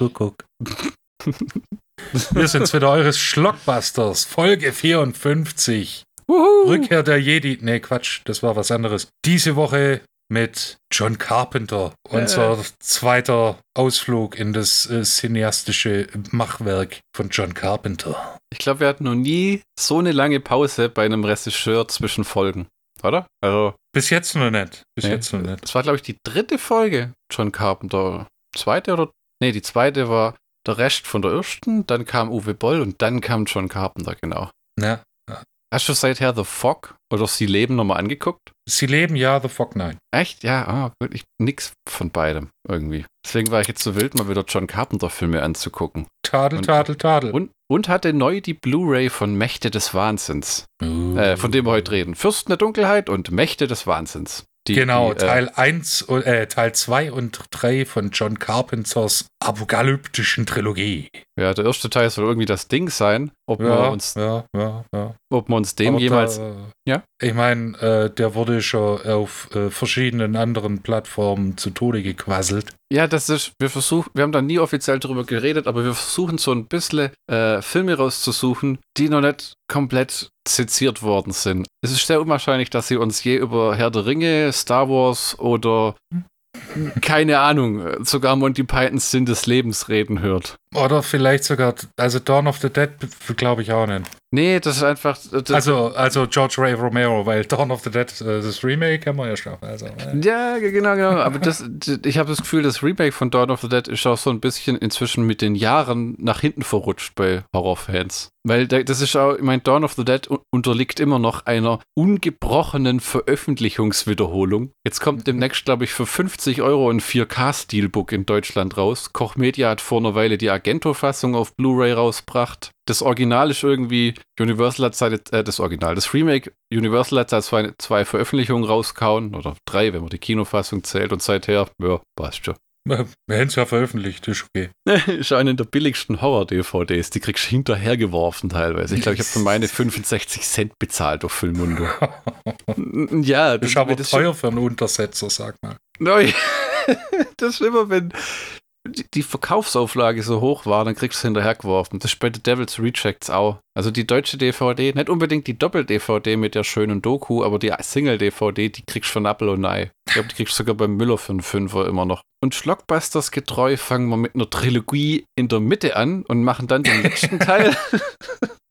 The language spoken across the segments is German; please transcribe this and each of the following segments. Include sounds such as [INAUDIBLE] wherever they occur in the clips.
Kuckuck. Wir sind wieder eures Schlockbusters, Folge 54. Wuhu. Rückkehr der Jedi. Nee, Quatsch, das war was anderes. Diese Woche mit John Carpenter, unser zweiter Ausflug in das äh, cineastische Machwerk von John Carpenter. Ich glaube, wir hatten noch nie so eine lange Pause bei einem Regisseur zwischen Folgen, oder? Also, Bis jetzt noch nicht. Bis Nee. jetzt noch nicht. das war, glaube ich, die dritte Folge John Carpenter. Zweite oder? Nee, die zweite war der Rest von der ersten, dann kam Uwe Boll und dann kam John Carpenter, genau. Ja. Hast du seither The Fog oder Sie leben nochmal angeguckt? Sie leben ja The Fog Night. Echt? Ja, ah, gut. Ich, nix von beidem irgendwie. Deswegen war ich jetzt so wild, mal wieder John Carpenter-Filme anzugucken. Tadel, Und- Tadel, Tadel. Und, und hatte neu die Blu-ray von Mächte des Wahnsinns, äh, von dem wir heute reden. Fürsten der Dunkelheit und Mächte des Wahnsinns. Die, genau, die, äh, Teil 1, äh, Teil 2 und 3 von John Carpenters apokalyptischen Trilogie. Ja, der erste Teil soll irgendwie das Ding sein. Ob, Ja, wir, uns, ja, ja, ja. Ob wir uns dem Aber jemals. Da, Ja? Ich meine, äh, der wurde schon auf äh, verschiedenen anderen Plattformen zu Tode gequasselt. Ja, das ist, wir versuchen, wir haben da nie offiziell drüber geredet, aber wir versuchen so ein bisschen äh, Filme rauszusuchen, die noch nicht komplett seziert worden sind. Es ist sehr unwahrscheinlich, dass sie uns je über Herr der Ringe, Star Wars oder keine Ahnung, sogar Monty Pythons Sinn des Lebens reden hört. Oder vielleicht sogar, also Dawn of the Dead glaube ich auch nicht. Nee, das ist einfach. Das, Also, also George Ray Romero, weil Dawn of the Dead, äh, das Remake haben wir ja schon. Also, äh. Ja, genau, genau. Aber das, ich habe das Gefühl, das Remake von Dawn of the Dead ist auch so ein bisschen inzwischen mit den Jahren nach hinten verrutscht bei Horrorfans. Weil da- das ist auch, ich meine, Dawn of the Dead unterliegt immer noch einer ungebrochenen Veröffentlichungswiederholung. Jetzt kommt demnächst, glaube ich, für 50 Euro ein 4K-Steelbook in Deutschland raus. Koch Media hat vor einer Weile die Argento-Fassung auf Blu-ray rausgebracht. Das Original ist irgendwie, Universal hat seit, äh, das Original, das Remake, Universal hat seit zwei, zwei Veröffentlichungen rausgehauen, oder drei, wenn man die Kinofassung zählt, und seither, ja, passt schon. Wir hätten es ja veröffentlicht, ist okay. [LAUGHS] ist eine der billigsten Horror-DVDs, die kriegst du hinterhergeworfen teilweise. Ich glaube, ich habe für meine 65 Cent bezahlt auf Filmundo. Ja, Das ist aber das teuer für einen Untersetzer, sag mal. Neu. [LAUGHS] das ist immer, wenn die, Verkaufsauflage so hoch war, dann kriegst du es hinterhergeworfen. Das ist bei The Devil's Rejects auch. Also die deutsche DVD, nicht unbedingt die Doppel-DVD mit der schönen Doku, aber die Single-DVD, die kriegst du von Apple und Ei. Ich glaube, die kriegst du sogar beim Müller für einen Fünfer immer noch. Und Schlockbusters getreu fangen wir mit einer Trilogie in der Mitte an und machen dann den letzten [LAUGHS] Teil.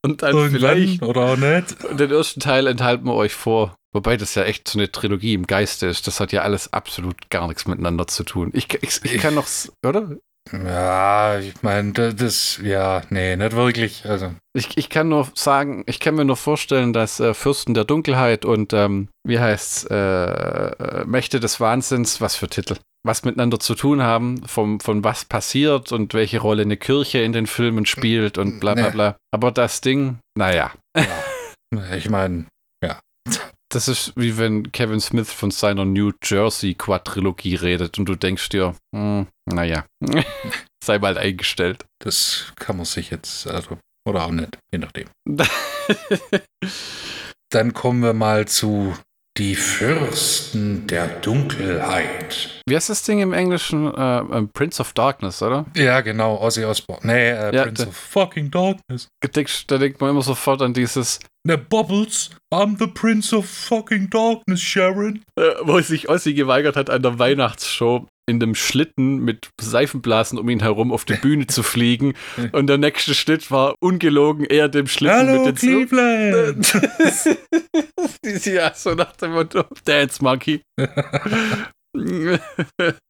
und dann vielleicht Irgendwann oder auch nicht. und den ersten Teil enthalten wir euch vor. Wobei das ja echt so eine Trilogie im Geiste ist. Das hat ja alles absolut gar nichts miteinander zu tun. Ich, ich, ich kann noch, oder? Ja, ich meine, das, ja, nee, nicht wirklich. Also, Ich, ich kann nur sagen, ich kann mir nur vorstellen, dass äh, Fürsten der Dunkelheit und, ähm, wie heißt's, äh, äh, Mächte des Wahnsinns, was für Titel, was miteinander zu tun haben, vom, von was passiert und welche Rolle eine Kirche in den Filmen spielt und bla bla Nee. bla. Aber das Ding, naja. ja. ich meine, Das ist wie wenn Kevin Smith von seiner New Jersey Quadrilogie redet und du denkst dir, hm, naja, [LAUGHS] sei mal eingestellt. das kann man sich jetzt, also, oder auch nicht, je nachdem. [LAUGHS] Dann kommen wir mal zu Die Fürsten der Dunkelheit. Wie heißt das Ding im Englischen? Äh, Prince of Darkness, oder? Ja, genau, Ozzy Osbourne. Nee, äh, Ja, Prince of fucking Darkness. Da denkt man immer sofort an dieses, Ne, Bubbles, I'm the Prince of fucking Darkness, Sharon. äh, wo sich Ossi geweigert hat, an der Weihnachtsshow in dem Schlitten mit Seifenblasen um ihn herum auf die Bühne zu fliegen. [LAUGHS] Und der nächste Schnitt war ungelogen er dem Schlitten Hallo, mit den Cleveland. [LAUGHS] ja, so nach dem Motto, Dance Monkey. [LAUGHS]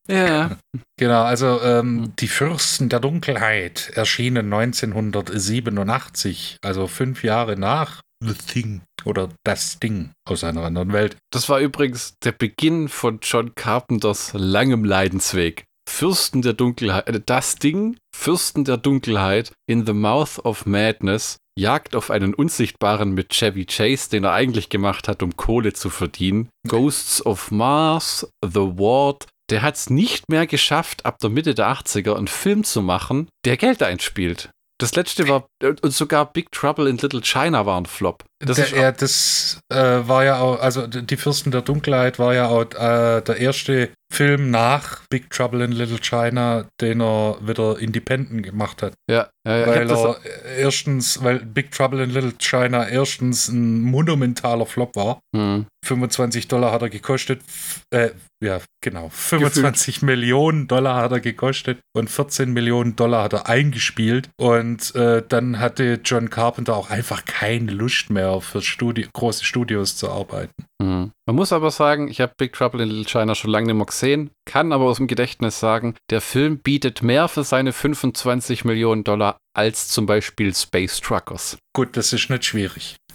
ja. Genau, also ähm, Hm. Die Fürsten der Dunkelheit erschienen 1987, also fünf Jahre nach The Thing oder Das Ding aus einer anderen Welt. Das war übrigens der Beginn von John Carpenters langem Leidensweg. Fürsten der Dunkelheit, äh, das Ding, Fürsten der Dunkelheit in The Mouth of Madness, Jagd auf einen Unsichtbaren mit Chevy Chase, den er eigentlich gemacht hat, um Kohle zu verdienen. Ghosts of Mars, The Ward. Der hat es nicht mehr geschafft, ab der Mitte der 80er einen Film zu machen, der Geld einspielt. Das letzte war, und sogar Big Trouble in Little China war ein Flop. Das der, ja, das äh, war ja auch, also die Fürsten der Dunkelheit war ja auch äh, der erste Film nach Big Trouble in Little China, den er wieder independent gemacht hat. Ja, ja, ja. weil er erstens, weil Big Trouble in Little China erstens ein monumentaler Flop war. hm. 25 Dollar hat er gekostet. Äh, ja, genau. 25 Millionen Dollar hat er gekostet und 14 Millionen Dollar hat er eingespielt. Und äh, dann hatte John Carpenter auch einfach keine Lust mehr für Studi große Studios zu arbeiten. Hm. Man muss aber sagen, ich habe Big Trouble in Little China schon lange nicht mehr gesehen, kann aber aus dem Gedächtnis sagen, der Film bietet mehr für seine 25 Millionen Dollar als zum Beispiel Space Truckers. Gut, das ist nicht schwierig. [LAUGHS]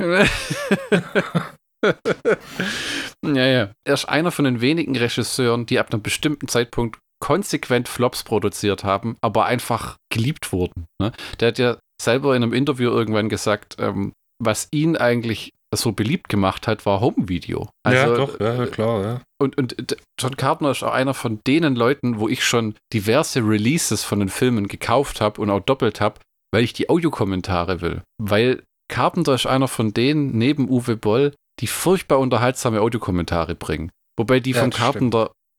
[LAUGHS] ja, ja. Er ist einer von den wenigen Regisseuren, die ab einem bestimmten Zeitpunkt konsequent Flops produziert haben, aber einfach geliebt wurden. Ne? Der hat ja selber in einem Interview irgendwann gesagt, ähm, was ihn eigentlich so beliebt gemacht hat, war Home-Video. ja, Also, doch, ja, klar, ja. Und, und d- John Carpenter ist auch einer von denen Leuten, wo ich schon diverse Releases von den Filmen gekauft habe und auch doppelt habe, weil ich die Audiokommentare will. Weil Carpenter ist einer von denen, neben Uwe Boll, die furchtbar unterhaltsame Audiokommentare bringen. Wobei die Ja, von das stimmt.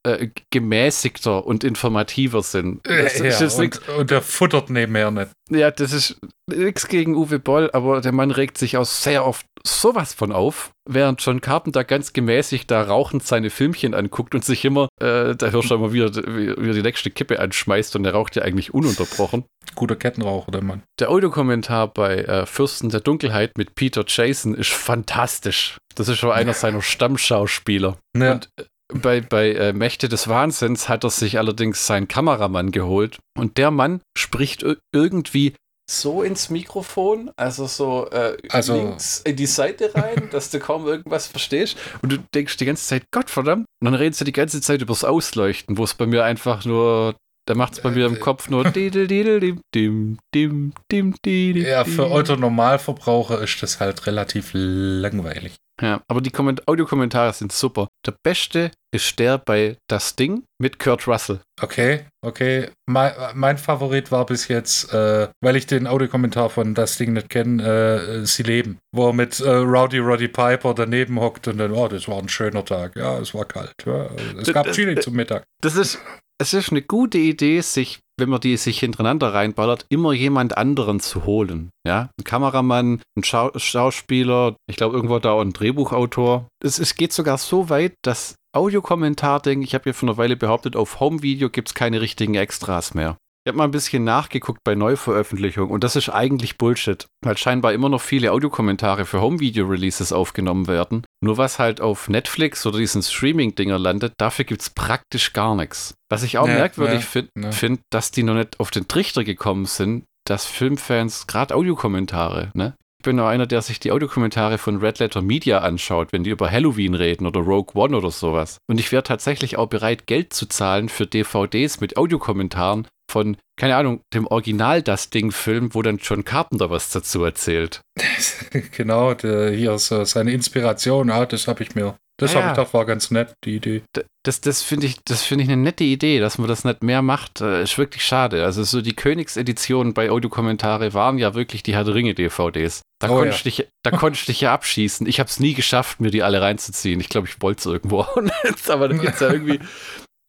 Äh, gemäßigter und informativer sind. Das ja nix- und, und der futtert nebenher nicht. ja, das ist nichts gegen Uwe Boll, aber der Mann regt sich auch sehr oft sowas von auf, während John Carpenter ganz gemäßigt da rauchend seine Filmchen anguckt und sich immer, äh, da hörst du immer wieder, wie, wie er die nächste Kippe anschmeißt und der raucht ja eigentlich ununterbrochen. Guter Kettenraucher, der Mann. Der Audiokommentar bei äh, Fürsten der Dunkelheit mit Peter Jason ist fantastisch. Das ist schon einer seiner Stammschauspieler. Ja. Und äh, bei, bei äh, Mächte des Wahnsinns hat er sich allerdings seinen Kameramann geholt. Und der Mann spricht ir- irgendwie so ins Mikrofon, also so äh, Also- links in die Seite rein, [LAUGHS] dass du kaum irgendwas verstehst. Und du denkst die ganze Zeit, Gott verdammt. Und dann redest du die ganze Zeit übers Ausleuchten, wo es bei mir einfach nur, da macht es bei mir im Kopf nur didel, didel, dim, dim, dim, dim, didel, Ja, für dim. Otto Normalverbraucher ist das halt relativ langweilig. Ja, aber die Komment Audiokommentare sind super. Der beste ist der bei Das Ding mit Kurt Russell. Okay, okay. Mein, mein Favorit war bis jetzt, äh, weil ich den Audiokommentar von Das Ding nicht kenne, äh, Sie leben. Wo er mit äh, Rowdy Roddy Piper daneben hockt und dann, oh, das war ein schöner Tag. Ja, es war kalt. Ja, es gab Chili zum Mittag. Das ist, es ist eine gute Idee, sich, wenn man die sich hintereinander reinballert, immer jemand anderen zu holen. Ja, ein Kameramann, ein Schau Schauspieler, ich glaube irgendwo da auch ein Drehbuchautor. Es, es geht sogar so weit, dass Audiokommentar-Ding, ich habe ja vor einer Weile behauptet, auf Home-Video gibt es keine richtigen Extras mehr. Ich habe mal ein bisschen nachgeguckt bei Neuveröffentlichungen und das ist eigentlich Bullshit, weil scheinbar immer noch viele Audiokommentare für Home-Video-Releases aufgenommen werden. Nur was halt auf Netflix oder diesen Streaming-Dinger landet, dafür gibt es praktisch gar nichts. Was ich auch Ja, merkwürdig ja, finde, ja. find, dass die noch nicht auf den Trichter gekommen sind, dass Filmfans gerade Audiokommentare, ne? Ich bin auch einer, der sich die Audiokommentare von Red Letter Media anschaut, wenn die über Halloween reden oder Rogue One oder sowas. Und ich wäre tatsächlich auch bereit, Geld zu zahlen für DVDs mit Audiokommentaren von, keine Ahnung, dem Original Das Ding-Film, wo dann John Carpenter was dazu erzählt. [LAUGHS] genau, der, hier so seine Inspiration, ja, das habe ich mir. Das Ah, habe ja. ich gedacht, war ganz nett, die Idee. Das, das finde ich, das finde ich eine nette Idee, dass man das nicht mehr macht. Äh, ist wirklich schade. Also so die Königseditionen bei Audiokommentare waren ja wirklich die Herr der Ringe DVDs. Da Oh, konnte ja. ich dich, da konnte ich dich ja abschießen. Ich habe es nie geschafft, mir die alle reinzuziehen. Ich glaube, ich wollte es irgendwo. auch [LAUGHS] nicht. Aber dann gibt es ja [LAUGHS] irgendwie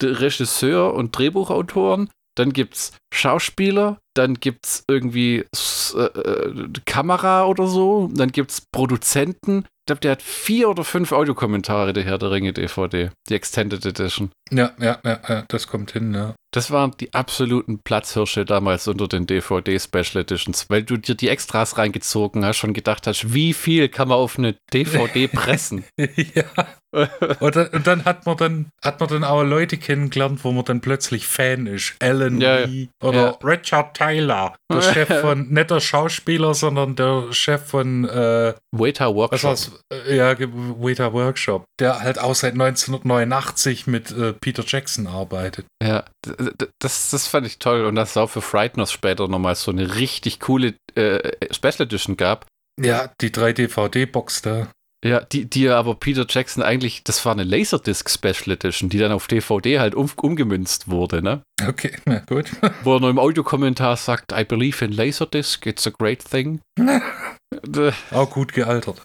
Regisseur und Drehbuchautoren. Dann gibt es Schauspieler, dann gibt es irgendwie äh, äh, Kamera oder so, dann gibt es Produzenten. Ich glaube, der hat vier oder fünf Audiokommentare, der Herr der Ringe DVD, die Extended Edition. Ja, ja, ja, ja, das kommt hin, ja. Das waren die absoluten Platzhirsche damals unter den DVD Special Editions, weil du dir die Extras reingezogen hast und gedacht hast, wie viel kann man auf eine DVD [LAUGHS] pressen? ja. Und dann, und dann hat man dann hat man dann auch Leute kennengelernt, wo man dann plötzlich Fan ist. Alan Ja, ja. Lee oder Richard Taylor, der [LAUGHS] Chef von nicht der Schauspieler, sondern der Chef von äh, Waiter was Workshop. war's? Äh, Ja, Waiter Workshop, der halt auch seit 1989 mit äh, Peter Jackson arbeitet. Ja, das, das fand ich toll und dass es auch für Frighteners später nochmal so eine richtig coole äh, Special Edition gab. Ja, die 3 DVD-Box da. Ja, die, die aber Peter Jackson eigentlich, das war eine Laserdisc Special Edition, die dann auf DVD halt um, umgemünzt wurde, ne? Okay, na gut. [LAUGHS] Wo er nur im Audiokommentar sagt, I believe in Laserdisc, it's a great thing. [LAUGHS] D- Auch gut gealtert.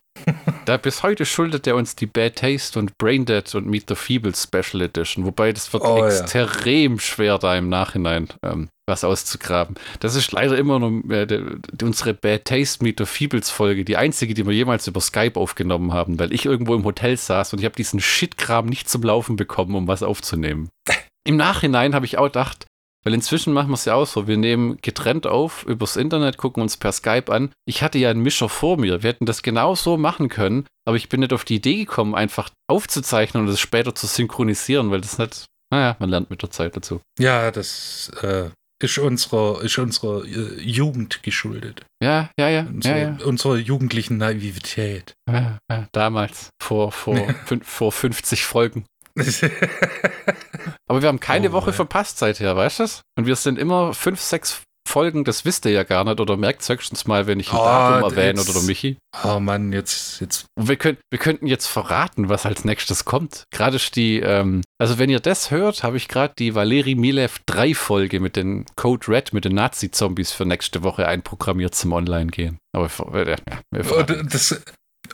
Da bis heute schuldet er uns die Bad Taste und Braindead und Meet the Feeble Special Edition. Wobei das wird Oh, ja. extrem schwer, da im Nachhinein ähm, was auszugraben. Das ist leider immer noch äh, de, de, unsere Bad Taste Meet the Feebles Folge, die einzige, die wir jemals über Skype aufgenommen haben, weil ich irgendwo im Hotel saß und ich habe diesen Shitkram nicht zum Laufen bekommen, um was aufzunehmen. [LAUGHS] Im Nachhinein habe ich auch gedacht, weil inzwischen machen wir es ja auch so. Wir nehmen getrennt auf übers Internet, gucken uns per Skype an. Ich hatte ja einen Mischer vor mir. Wir hätten das genau so machen können, aber ich bin nicht auf die Idee gekommen, einfach aufzuzeichnen und es später zu synchronisieren, weil das nicht. Naja, man lernt mit der Zeit dazu. Ja, das äh, ist unserer, ist unserer äh, Jugend geschuldet. Ja, ja, ja. Unsere, ja, ja. Unserer jugendlichen Naivität. ja, ja damals, vor, vor, [LAUGHS] fün vor 50 Folgen. [LAUGHS] Aber wir haben keine Oh, Woche ja. verpasst seither, weißt du das? Und wir sind immer fünf, sechs Folgen, das wisst ihr ja gar nicht oder merkt höchstens mal, wenn ich ein Oh, Datum erwähne jetzt- oder der Michi. oh Mann, jetzt, jetzt. Und wir, können, wir könnten jetzt verraten, was als nächstes kommt. Gerade die, ähm, also wenn ihr das hört, habe ich gerade die Valeri Milev 3 Folge mit den Code Red, mit den Nazi-Zombies für nächste Woche einprogrammiert zum Online-Gehen. Aber wir, ja, wir verraten. Und, das,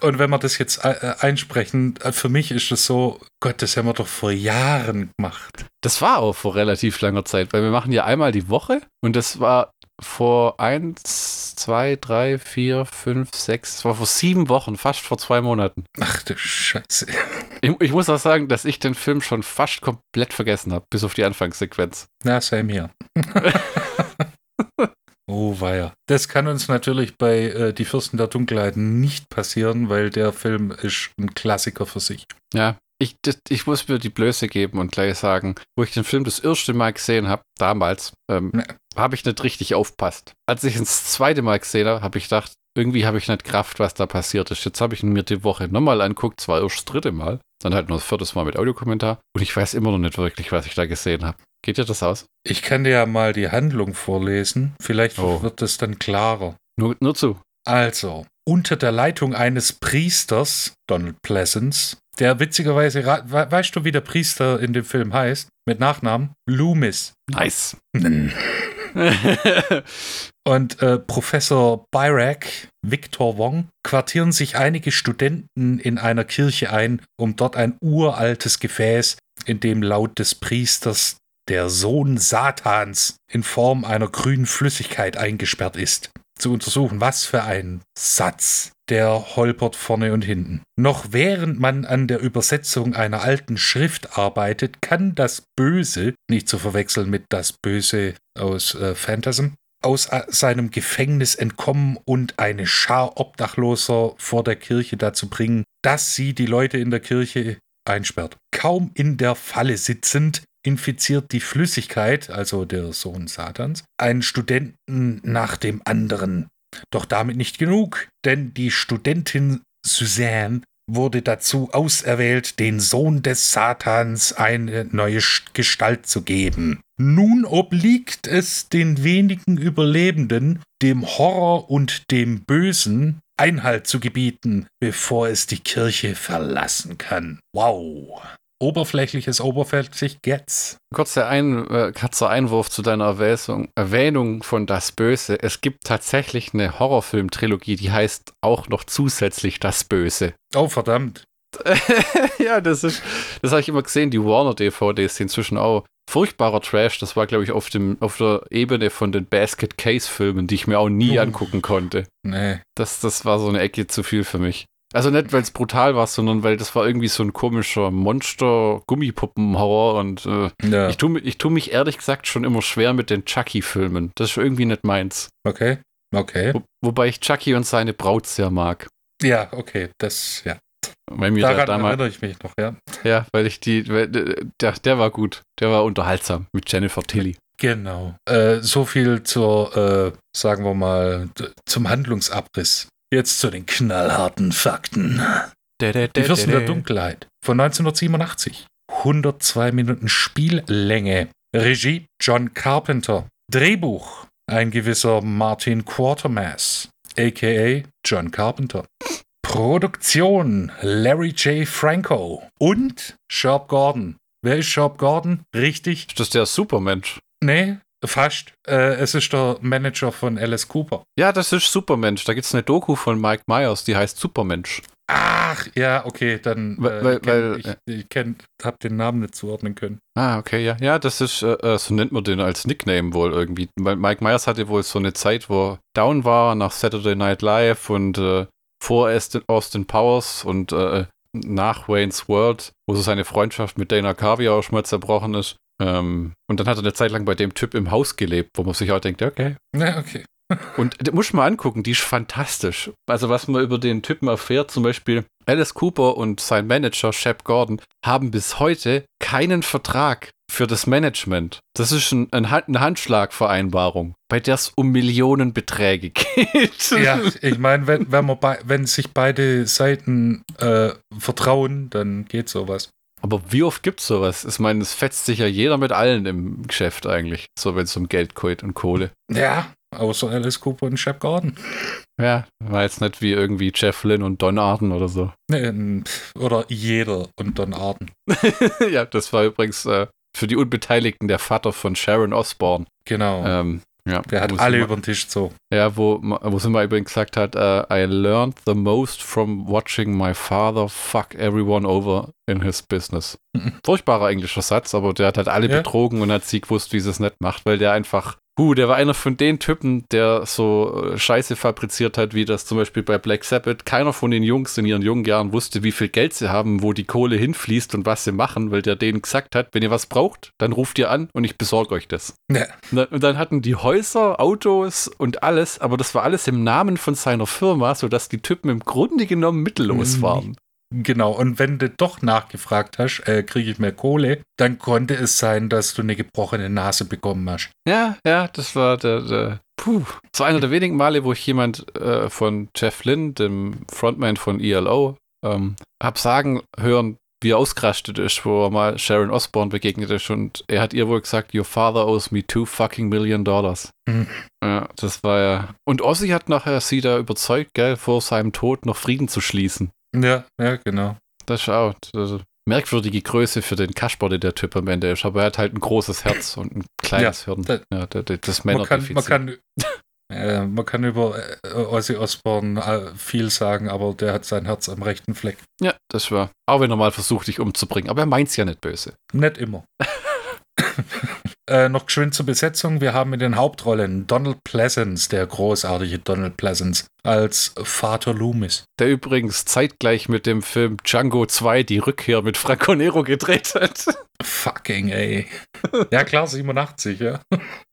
und wenn wir das jetzt äh, einsprechen, äh, für mich ist das so, Gott, das haben wir doch vor Jahren gemacht. Das war auch vor relativ langer Zeit, weil wir machen ja einmal die Woche und das war vor eins, zwei, drei, vier, fünf, sechs, das war vor sieben Wochen, fast vor zwei Monaten. Ach du Scheiße. Ich, ich muss auch sagen, dass ich den Film schon fast komplett vergessen habe, bis auf die Anfangssequenz. Na, same hier. [LAUGHS] oh, weia. Das kann uns natürlich bei äh, Die Fürsten der Dunkelheit nicht passieren, weil der Film ist ein Klassiker für sich. Ja, ich, das, ich muss mir die Blöße geben und gleich sagen, wo ich den Film das erste Mal gesehen habe, damals, ähm, Ne. habe ich nicht richtig aufpasst. Als ich ihn das zweite Mal gesehen habe, habe ich gedacht, irgendwie habe ich nicht Kraft, was da passiert ist. Jetzt habe ich ihn mir die Woche nochmal anguckt, zwar erst das dritte Mal, dann halt nur das vierte Mal mit Audiokommentar und ich weiß immer noch nicht wirklich, was ich da gesehen habe. Geht dir das aus? Ich kann dir ja mal die Handlung vorlesen. Vielleicht Oh. wird es dann klarer. Nur, nur zu. Also, unter der Leitung eines Priesters, Donald Pleasance, der witzigerweise, weißt du, wie der Priester in dem Film heißt? Mit Nachnamen? Loomis. Nice. [LAUGHS] Und äh, Professor Byrak, Victor Wong, quartieren sich einige Studenten in einer Kirche ein, um dort ein uraltes Gefäß, in dem laut des Priesters der Sohn Satans in Form einer grünen Flüssigkeit eingesperrt ist, zu untersuchen. Was für ein Satz. Der holpert vorne und hinten. Noch während man an der Übersetzung einer alten Schrift arbeitet, kann das Böse, nicht zu verwechseln mit das Böse aus äh, Phantasm, aus äh, seinem Gefängnis entkommen und eine Schar Obdachloser vor der Kirche dazu bringen, dass sie die Leute in der Kirche einsperrt. Kaum in der Falle sitzend infiziert die Flüssigkeit, also der Sohn Satans, einen Studenten nach dem anderen. Doch damit nicht genug, denn die Studentin Suzanne wurde dazu auserwählt, den Sohn des Satans eine neue Gestalt zu geben. Nun obliegt es den wenigen Überlebenden, dem Horror und dem Bösen Einhalt zu gebieten, bevor es die Kirche verlassen kann. Wow. Oberflächliches oberflächlich geht's. Kurzer, Ein, äh, kurzer Einwurf zu deiner Erwäsung, Erwähnung von Das Böse. Es gibt tatsächlich eine Horrorfilm-Trilogie, die heißt auch noch zusätzlich Das Böse. Oh, verdammt. [LAUGHS] ja, das ist, das habe ich immer gesehen, die Warner-DVDs sind inzwischen auch furchtbarer Trash. Das war, glaube ich, auf, dem, auf der Ebene von den Basket Case-Filmen, die ich mir auch nie Oh. angucken konnte. Nee. Das, das war so eine Ecke zu viel für mich. Also nicht, weil es brutal war, sondern weil das war irgendwie so ein komischer Monster-Gummipuppen-Horror und äh, Ja. ich tue ich tu mich ehrlich gesagt schon immer schwer mit den Chucky-Filmen. Das ist irgendwie nicht meins. Okay. Okay. Wo, wobei ich Chucky und seine Braut sehr mag. Ja, okay. Das, ja. Weil mir da Daran damals, erinnere ich mich noch, ja. ja, weil ich die, weil, äh, der, der war gut. Der war unterhaltsam mit Jennifer Tilly. Genau. Äh, so viel zur, äh, sagen wir mal, zum Handlungsabriss. Jetzt zu den knallharten Fakten. Die Fürsten der Dunkelheit von 1987. 102 Minuten Spiellänge. Regie John Carpenter. Drehbuch ein gewisser Martin Quatermass, aka John Carpenter. Produktion Larry J. Franco und Sharp Gordon. Wer ist Sharp Gordon? Richtig? Ist das der Supermensch? Nee, fast. Äh, es ist der Manager von Alice Cooper. Ja, das ist Supermensch. Da gibt es eine Doku von Mike Myers, die heißt Supermensch. Ach, ja, okay, dann Weil- äh, weil- ich, kenn, weil, ich, ich kenn, hab den Namen nicht zuordnen können. Ah, okay, ja. Ja, das ist, äh, äh, so nennt man den als Nickname wohl irgendwie. Weil Mike Myers hatte wohl so eine Zeit, wo er down war nach Saturday Night Live und äh, vor Austin, Austin Powers und äh, nach Wayne's World, wo so seine Freundschaft mit Dana Carvey auch schon mal zerbrochen ist. Ähm, und dann hat er eine Zeit lang bei dem Typ im Haus gelebt, wo man sich auch denkt, okay. Ja, okay. [LAUGHS] Und das muss man mal angucken, die ist fantastisch. Also was man über den Typen erfährt, zum Beispiel Alice Cooper und sein Manager Shep Gordon haben bis heute keinen Vertrag für das Management. Das ist ein, ein, eine Handschlagvereinbarung, bei der es um Millionenbeträge [LAUGHS] geht. Ja, ich meine, wenn, wenn, man bei, wenn sich beide Seiten äh, vertrauen, dann geht sowas. Aber wie oft gibt's sowas? Ich meine, es fetzt sich ja jeder mit allen im Geschäft eigentlich, so wenn es um Geld geht und Kohle. Ja, außer Alice Cooper und Shep Gordon. Ja, war jetzt nicht wie irgendwie Jeff Lynn und Don Arden oder so. Nee, oder jeder und Don Arden. [LAUGHS] ja, das war übrigens äh, für die Unbeteiligten der Vater von Sharon Osbourne. Genau. Ähm, ja, Der hat alle über den Tisch gezogen. Ja, wo, wo sie mal übrigens gesagt hat, äh, I learned the most from watching my father fuck everyone over in his business. Mhm. Furchtbarer englischer Satz, aber der hat halt alle Ja. betrogen und hat sie gewusst, wie sie es nicht macht, weil der einfach, huh, der war einer von den Typen, der so äh, Scheiße fabriziert hat, wie das zum Beispiel bei Black Sabbath. Keiner von den Jungs in ihren jungen Jahren wusste, wie viel Geld sie haben, wo die Kohle hinfließt und was sie machen, weil der denen gesagt hat, wenn ihr was braucht, dann ruft ihr an und ich besorge euch das. Ja. Na, Und dann hatten die Häuser, Autos und alles, aber das war alles im Namen von seiner Firma, sodass die Typen im Grunde genommen mittellos Mhm. waren. Genau, und wenn du doch nachgefragt hast, äh, kriege ich mehr Kohle, dann konnte es sein, dass du eine gebrochene Nase bekommen hast. Ja, ja, das war der, der puh. Das war einer der wenigen Male, wo ich jemand äh, von Jeff Lynn, dem Frontman von ELO, ähm, hab sagen hören, wie er ausgerastet ist, wo er mal Sharon Osbourne begegnet ist und er hat ihr wohl gesagt, your father owes me two fucking million dollars. Hm. Ja, das war ja. Und Ozzy hat nachher sie da überzeugt, gell, vor seinem Tod noch Frieden zu schließen. Ja, ja, genau. Das ist auch also, merkwürdige Größe für den Kasper, der der Typ am Ende ist. Aber er hat halt ein großes Herz und ein kleines Hirn. da- Ja, der, das Man kann, man kann, [LAUGHS] äh, man kann über äh, Ozzy Osbourne äh, viel sagen, aber der hat sein Herz am rechten Fleck. Ja, das war. Auch wenn er mal versucht, dich umzubringen. Aber er meint's ja nicht böse. Nicht immer. [LAUGHS] äh, noch geschwind zur Besetzung. Wir haben in den Hauptrollen Donald Pleasance, der großartige Donald Pleasance, als Vater Loomis. Der übrigens zeitgleich mit dem Film Django 2 die Rückkehr mit Franco Nero gedreht hat. Fucking ey. Ja klar, 87, ja.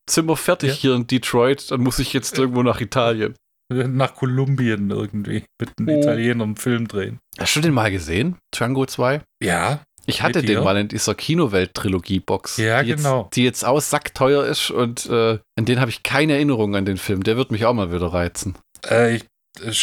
Wir fertig Ja. hier in Detroit, dann muss ich jetzt irgendwo nach Italien. Nach Kolumbien irgendwie. Mit einem Oh. Italiener einen Film drehen. Hast du den mal gesehen? Django 2? Ja, Ich hatte den mal in dieser Kinowelt-Trilogie-Box. Ja, die genau. Jetzt, die jetzt auch sackteuer ist und äh, an den habe ich keine Erinnerung an den Film. Der wird mich auch mal wieder reizen. äh, ich,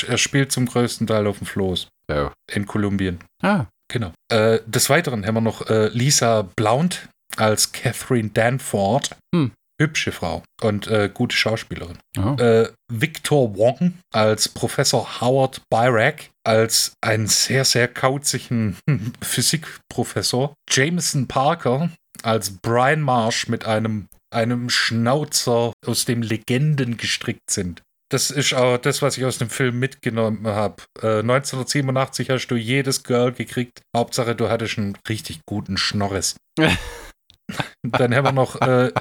er spielt zum größten Teil auf dem Floß Ja. in Kolumbien. Ah, Genau. Äh, des Weiteren haben wir noch äh, Lisa Blount als Catherine Danforth. Hm. Hübsche Frau und äh, gute Schauspielerin. oh. Äh, Victor Wong als Professor Howard Byrack als einen sehr, sehr kauzigen [LAUGHS] Physikprofessor. Jameson Parker als Brian Marsh mit einem, einem Schnauzer, aus dem Legenden gestrickt sind. Das ist auch das, was ich aus dem Film mitgenommen habe. Äh, 1987 hast du jedes Girl gekriegt. Hauptsache, du hattest einen richtig guten Schnorres. [LAUGHS] Dann haben wir noch äh,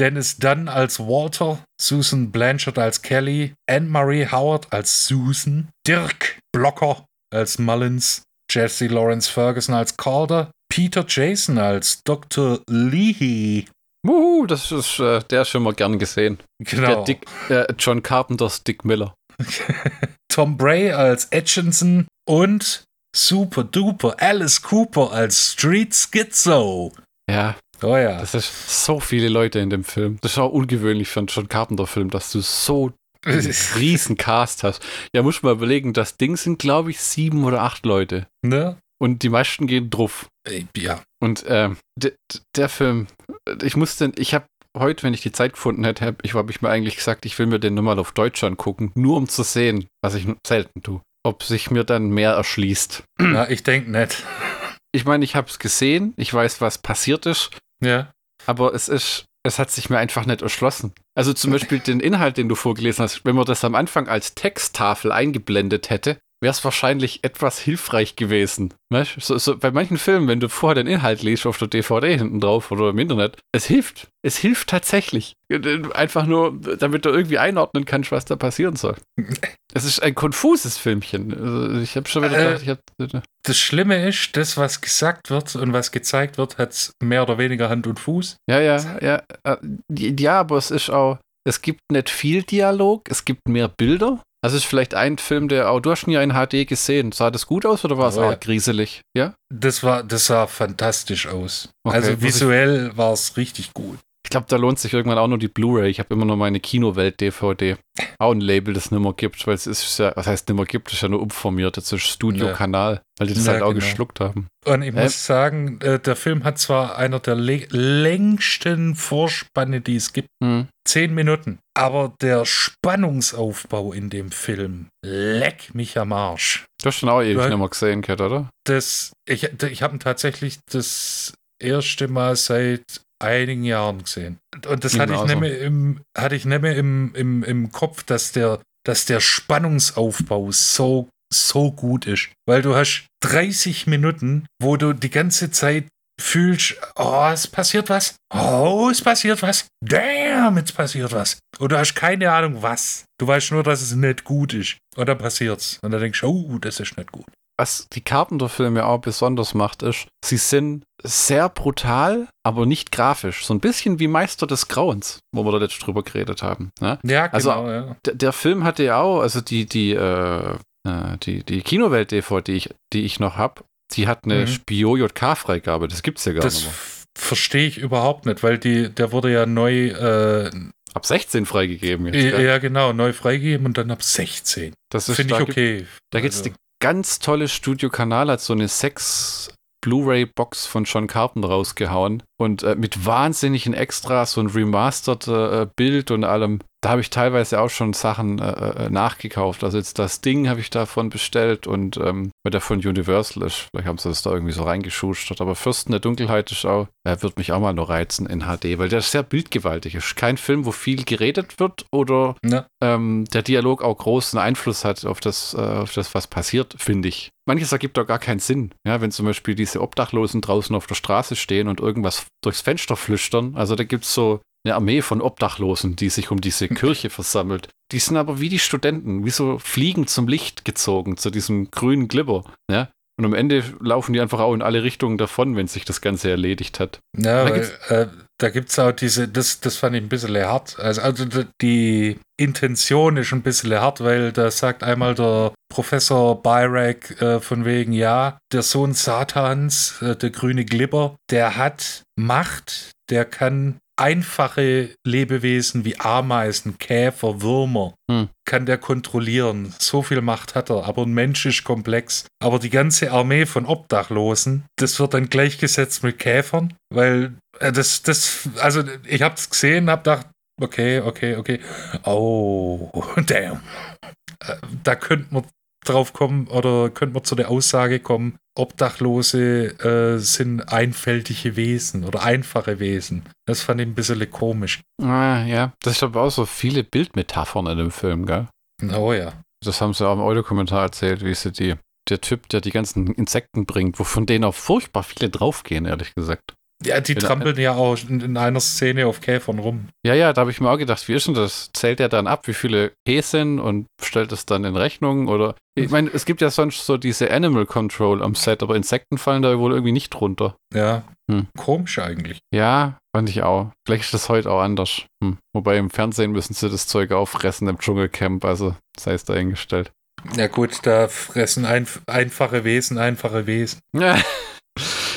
Dennis Dunn als Walter, Susan Blanchard als Kelly, Anne-Marie Howard als Susan, Dirk Blocker als Mullins, Jesse Lawrence Ferguson als Calder, Peter Jason als Dr. Leahy. Wuhu, das ist, äh, der ist schon mal gern gesehen. Genau. Der Dick, äh, John Carpenters Dick Miller. [LAUGHS] Tom Bray als Etchinson und Super Duper Alice Cooper als Street Schizo. Ja, Oh ja. das ist so viele Leute in dem Film. Das ist auch ungewöhnlich für einen John Carpenter-Film, dass du so einen [LAUGHS] riesen Cast hast. Ja, muss mal überlegen, das Ding sind, glaube ich, sieben oder acht Leute. ne? Und die meisten gehen drauf. Ja. Und ähm, der, der Film, ich musste, ich habe heute, wenn ich die Zeit gefunden hätte, hab, ich habe ich mir eigentlich gesagt, ich will mir den nur mal auf Deutsch angucken, nur um zu sehen, was ich selten tue. Ob sich mir dann mehr erschließt. Na, ich denke nicht. Ich meine, ich habe es gesehen, ich weiß, was passiert ist, Ja. aber es ist, es hat sich mir einfach nicht erschlossen. Also zum Beispiel den Inhalt, den du vorgelesen hast, wenn man das am Anfang als Texttafel eingeblendet hätte, wäre es wahrscheinlich etwas hilfreich gewesen. Weißt? So, so, bei manchen Filmen, wenn du vorher den Inhalt liest auf der DVD hinten drauf oder im Internet, es hilft. Es hilft tatsächlich. Einfach nur, damit du irgendwie einordnen kannst, was da passieren soll. [LAUGHS] Es ist ein konfuses Filmchen. Also ich habe schon wieder Äh, gedacht, ich hab, Das Schlimme ist, das, was gesagt wird und was gezeigt wird, hat mehr oder weniger Hand und Fuß. Ja, ja, ja. äh, Ja, aber es ist auch, es gibt nicht viel Dialog, es gibt mehr Bilder. Das ist vielleicht ein Film, der auch, du hast ihn ja in HD gesehen. Sah das gut aus oder war es Oh, auch ja. grieselig? Ja? Das, war, das sah fantastisch aus. Okay, also visuell war es richtig gut. Ich glaube, da lohnt sich irgendwann auch nur die Blu-ray. Ich habe immer noch meine Kinowelt-DVD. Auch ein Label, das nimmer gibt, weil es ist ja, was heißt nimmer gibt, ist ja nur umformiert. Das ist Studio-Kanal, weil die das Ja, halt auch genau. geschluckt haben. Und ich Äh? muss sagen, äh, der Film hat zwar einer der längsten Vorspanne, die es gibt. Hm. Zehn Minuten. Aber der Spannungsaufbau in dem Film, leck mich am Arsch. Du hast schon auch ewig nicht mehr gesehen, Kat, oder? Das, ich ich habe ihn tatsächlich das erste Mal seit einigen Jahren gesehen. Und das hatte ich nicht mehr im, hatte ich nicht mehr im, im, im Kopf, dass der, dass der Spannungsaufbau so, so gut ist. Weil du hast 30 Minuten, wo du die ganze Zeit fühlst, oh, es passiert was. Oh, es passiert was. Damn, es passiert was. Und du hast keine Ahnung, was. Du weißt nur, dass es nicht gut ist. Und dann passiert's. Und dann denkst du, oh, das ist nicht gut. Was die Carpenter-Filme auch besonders macht, ist, sie sind sehr brutal, aber nicht grafisch. So ein bisschen wie Meister des Grauens, wo wir da jetzt drüber geredet haben. Ne? Ja, Also- genau. ja. Der, Film hatte ja auch, also die, die, äh, äh, die, die Kinowelt-DVD, die ich, die ich noch habe, die hat eine Mhm. Spio-JK-Freigabe. Das gibt's ja gar Das nicht mehr. f- verstehe ich überhaupt nicht, weil die, der wurde ja neu, äh, Ab 16 freigegeben jetzt. ja, gell? genau, neu freigegeben und dann ab 16. das ist, Finde da ich gibt- okay. Da gibt es Also, ganz tolle Studio-Kanal, hat so eine Sex Blu-ray-Box von John Carpenter rausgehauen und äh, mit wahnsinnigen Extras, so ein remastered äh, Bild und allem. Da habe ich teilweise auch schon Sachen äh, äh, nachgekauft. Also jetzt das Ding habe ich davon bestellt und ähm, weil der von Universal ist. Vielleicht haben sie das da irgendwie so reingeschustert. Aber Fürsten der Dunkelheit ist auch, er wird mich auch mal noch reizen in HD, weil der sehr bildgewaltig. Ist kein Film, wo viel geredet wird oder Ja. ähm, der Dialog auch großen Einfluss hat auf das, äh, auf das was passiert, finde ich. Manches ergibt auch gar keinen Sinn. Ja, wenn zum Beispiel diese Obdachlosen draußen auf der Straße stehen und irgendwas durchs Fenster flüstern. Also da gibt es so eine Armee von Obdachlosen, die sich um diese [LAUGHS] Kirche versammelt. Die sind aber wie die Studenten, wie so Fliegen zum Licht gezogen, zu diesem grünen Glibber. Ja? Und am Ende laufen die einfach auch in alle Richtungen davon, wenn sich das Ganze erledigt hat. Ja, Da gibt's- äh, da gibt es auch diese, das, das fand ich ein bisschen hart. Also, also die Intention ist ein bisschen hart, weil da sagt einmal der Professor Byrak äh, von wegen, ja, der Sohn Satans, äh, der grüne Glibber, der hat Macht, der kann einfache Lebewesen wie Ameisen, Käfer, Würmer, Hm. kann der kontrollieren. So viel Macht hat er, aber ein Mensch ist komplex. Aber die ganze Armee von Obdachlosen, das wird dann gleichgesetzt mit Käfern, weil äh, das, das, also ich habe es gesehen, habe gedacht, okay, okay, okay, oh, [LAUGHS] damn. Äh, Da könnte man drauf kommen oder könnte man zu der Aussage kommen, Obdachlose äh, sind einfältige Wesen oder einfache Wesen. Das fand ich ein bisschen komisch. Ah, ja, das ist aber auch so viele Bildmetaphern in dem Film, gell? Oh ja. Das haben sie auch im Audiokommentar erzählt, wie sie die, der Typ, der die ganzen Insekten bringt, wovon denen auch furchtbar viele draufgehen, ehrlich gesagt. Ja, die Wenn- trampeln ja auch in, in einer Szene auf Käfern rum. Ja, ja, da habe ich mir auch gedacht, wie ist denn das? Zählt er dann ab, wie viele Häschen und stellt es dann in Rechnung? Oder ich meine, es gibt ja sonst so diese Animal Control am Set, aber Insekten fallen da wohl irgendwie nicht drunter. Ja. Hm. Komisch eigentlich. Ja, fand ich auch. Vielleicht ist das heute auch anders. Hm. Wobei im Fernsehen müssen sie das Zeug auffressen im Dschungelcamp, also sei es dahingestellt. Ja gut, da fressen einf einfache Wesen, einfache Wesen. Ja. [LAUGHS]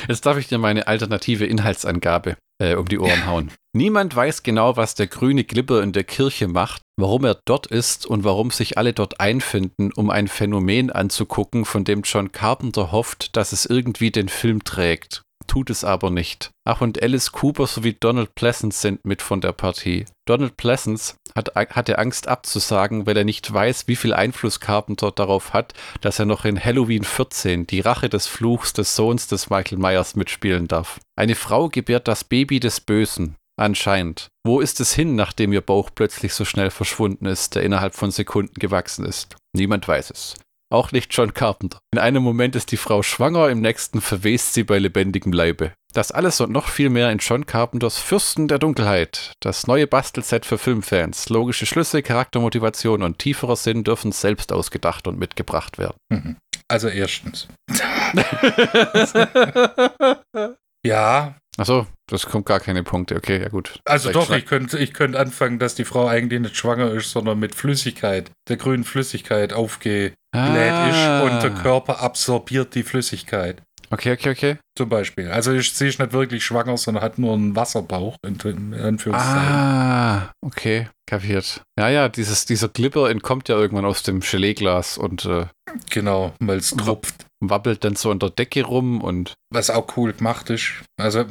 Jetzt darf ich dir meine alternative Inhaltsangabe äh, um die Ohren hauen. Niemand weiß genau, was der grüne Glibber in der Kirche macht, warum er dort ist und warum sich alle dort einfinden, um ein Phänomen anzugucken, von dem John Carpenter hofft, dass es irgendwie den Film trägt. Tut es aber nicht. Ach, und Alice Cooper sowie Donald Pleasance sind mit von der Partie. Donald Pleasance hat, hatte Angst abzusagen, weil er nicht weiß, wie viel Einfluss Carpenter darauf hat, dass er noch in Halloween 14 die Rache des Fluchs des Sohns des Michael Myers mitspielen darf. Eine Frau gebärt das Baby des Bösen. Anscheinend. Wo ist es hin, nachdem ihr Bauch plötzlich so schnell verschwunden ist, der innerhalb von Sekunden gewachsen ist? Niemand weiß es. Auch nicht John Carpenter. In einem Moment ist die Frau schwanger, im nächsten verwest sie bei lebendigem Leibe. Das alles und noch viel mehr in John Carpenters Fürsten der Dunkelheit. Das neue Bastelset für Filmfans. Logische Schlüsse, Charaktermotivation und tieferer Sinn dürfen selbst ausgedacht und mitgebracht werden. Mhm. Also erstens. [LAUGHS] ja. Achso, das kommt gar keine Punkte. Okay, ja gut. Also Vielleicht doch, ich könnte ich könnt anfangen, dass die Frau eigentlich nicht schwanger ist, sondern mit Flüssigkeit, der grünen Flüssigkeit aufgebläht Ah. ist und der Körper absorbiert die Flüssigkeit. Okay, okay, okay. Zum Beispiel. Also ich, sie ist nicht wirklich schwanger, sondern hat nur einen Wasserbauch, in, in Anführungszeichen. Ah, okay, kapiert. Ja, ja, dieses, dieser Glibber entkommt ja irgendwann aus dem Geleeglas und äh, Genau, weil es tropft. wabbelt dann so an der Decke rum und Was auch cool gemacht ist. Also,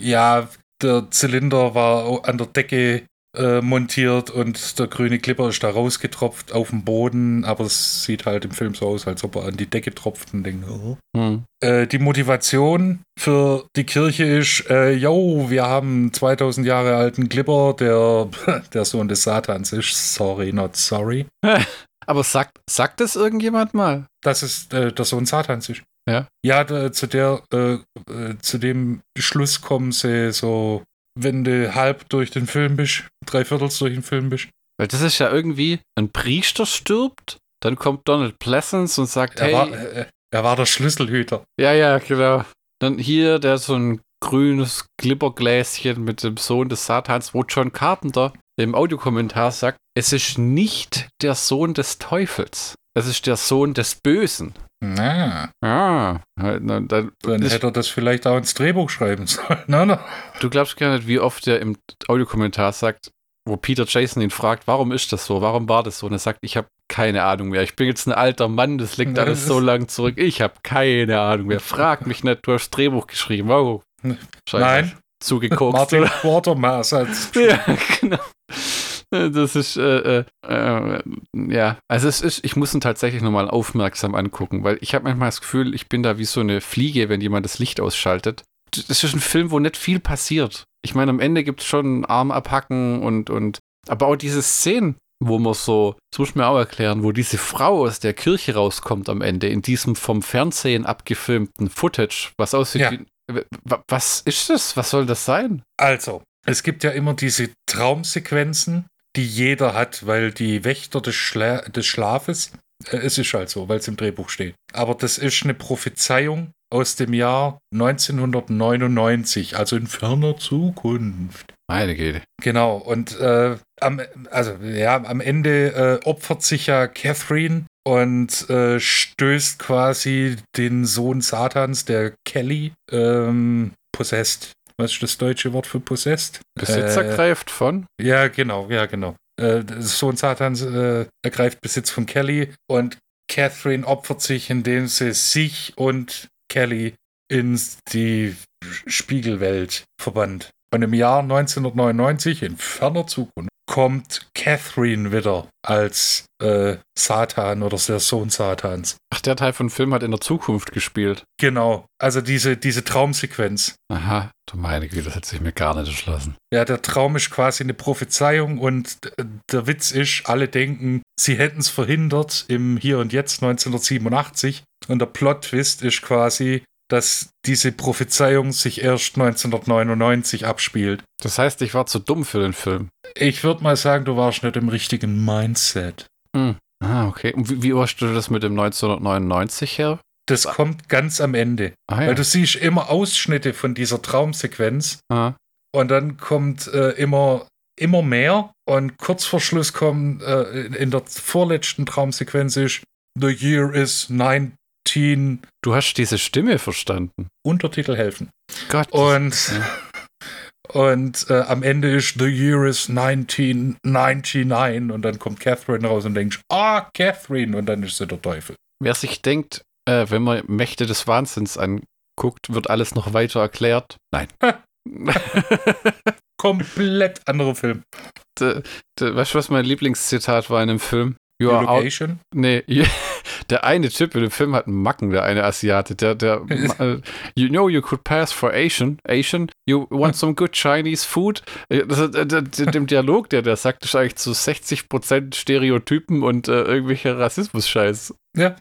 ja, der Zylinder war an der Decke äh, montiert und der grüne Clipper ist da rausgetropft auf den Boden, aber es sieht halt im Film so aus, als ob er an die Decke tropft und denkt, oh. hm. Äh, die Motivation für die Kirche ist, äh, yo, wir haben einen 2000 Jahre alten Clipper, der [LAUGHS] der Sohn des Satans ist. Sorry, not sorry. [LAUGHS] Aber sagt, sagt das irgendjemand mal? dass es äh, der Sohn Satans ist. Ja. Ja, da, zu der, äh, äh, zu dem Schluss kommen sie so, wenn du halb durch den Film bist, drei Viertels durch den Film bist. Weil das ist ja irgendwie, ein Priester stirbt, dann kommt Donald Pleasance und sagt, Er, hey, war, äh, er war der Schlüsselhüter. ja, ja, genau. Dann hier, der so ein grünes Glibbergläschen mit dem Sohn des Satans, wo John Carpenter im Audiokommentar sagt, es ist nicht der Sohn des Teufels. Es ist der Sohn des Bösen. Na, Ah, halt, na, dann, dann hätte er das vielleicht auch ins Drehbuch schreiben [LAUGHS] sollen. Na, na. Du glaubst gar nicht, wie oft er im Audiokommentar sagt, wo Peter Jason ihn fragt, warum ist das so? Warum war das so? Und er sagt, ich habe keine Ahnung mehr. Ich bin jetzt ein alter Mann, das liegt Ja, alles das so lang zurück. Ich habe keine Ahnung mehr. Frag mich nicht, du hast das Drehbuch geschrieben. Wow. Scheiße. Nein, Zugekokst. Martin? Quatermaß als [LAUGHS] Ja, genau. [LAUGHS] Das ist, äh, äh, äh, ja, also es ist, ich muss ihn tatsächlich nochmal aufmerksam angucken, weil ich habe manchmal das Gefühl, ich bin da wie so eine Fliege, wenn jemand das Licht ausschaltet. Das ist ein Film, wo nicht viel passiert. Ich meine, am Ende gibt es schon einen Arm abhacken und, und, aber auch diese Szenen, wo man so, das muss ich mir auch erklären, wo diese Frau aus der Kirche rauskommt am Ende, in diesem vom Fernsehen abgefilmten Footage, was aussieht Ja. wie, wa- was ist das? Was soll das sein? Also, es gibt ja immer diese Traumsequenzen, die jeder hat, weil die Wächter des, Schla des Schlafes, äh, es ist halt so, weil es im Drehbuch steht. Aber das ist eine Prophezeiung aus dem Jahr 1999, also in ferner Zukunft. Meine Güte. Genau, und äh, am, also, ja, am Ende äh, opfert sich ja Catherine und äh, stößt quasi den Sohn Satans, der Kelly, ähm, possessed. Was ist das deutsche Wort für possessed? Besitz Äh, ergreift von? ja, genau, ja, genau. Äh, Sohn Satans äh, ergreift Besitz von Kelly und Catherine opfert sich, indem sie sich und Kelly in die Spiegelwelt verbannt. Und im Jahr 1999, in ferner Zukunft, kommt Catherine wieder als äh, Satan oder der Sohn Satans. Ach, der Teil von Film hat in der Zukunft gespielt. Genau, also diese, diese Traumsequenz. Aha, du meine Güte, das hat sich mir gar nicht erschlossen. Ja, der Traum ist quasi eine Prophezeiung und äh, der Witz ist, alle denken, sie hätten es verhindert im Hier und Jetzt 1987 und der Plot-Twist ist quasi, dass diese Prophezeiung sich erst 1999 abspielt. Das heißt, ich war zu dumm für den Film. Ich würde mal sagen, du warst nicht im richtigen Mindset. Hm. Ah, okay. Und wie, wie hast du das mit dem 1999 her? Das kommt ganz am Ende. Ah, ja. Weil du siehst immer Ausschnitte von dieser Traumsequenz ah. Und dann kommt äh, immer, immer mehr. Und kurz vor Schluss kommt äh, in- in der vorletzten Traumsequenz ist The year is 19 Du hast diese Stimme verstanden. Untertitel helfen. Gott. Und, ja. Und äh, am Ende ist The year is 1999 und dann kommt Catherine raus und denkt, ah, Catherine und dann ist sie der Teufel. Wer sich denkt, äh, wenn man Mächte des Wahnsinns anguckt, wird alles noch weiter erklärt. Nein. [LAUGHS] Komplett anderer Film. de, de, weißt du, was mein Lieblingszitat war in dem Film? You are out, Location? nee, [LAUGHS] der eine Typ in dem Film hat einen Macken, der eine Asiate. Der, der, [LAUGHS] äh, you know you could pass for Asian. Asian, you want some good Chinese food? Äh, Das, äh, der- der- dem Dialog, der der sagt, ist eigentlich zu 60% Stereotypen und äh, irgendwelcher Rassismus-Scheiß. Ja,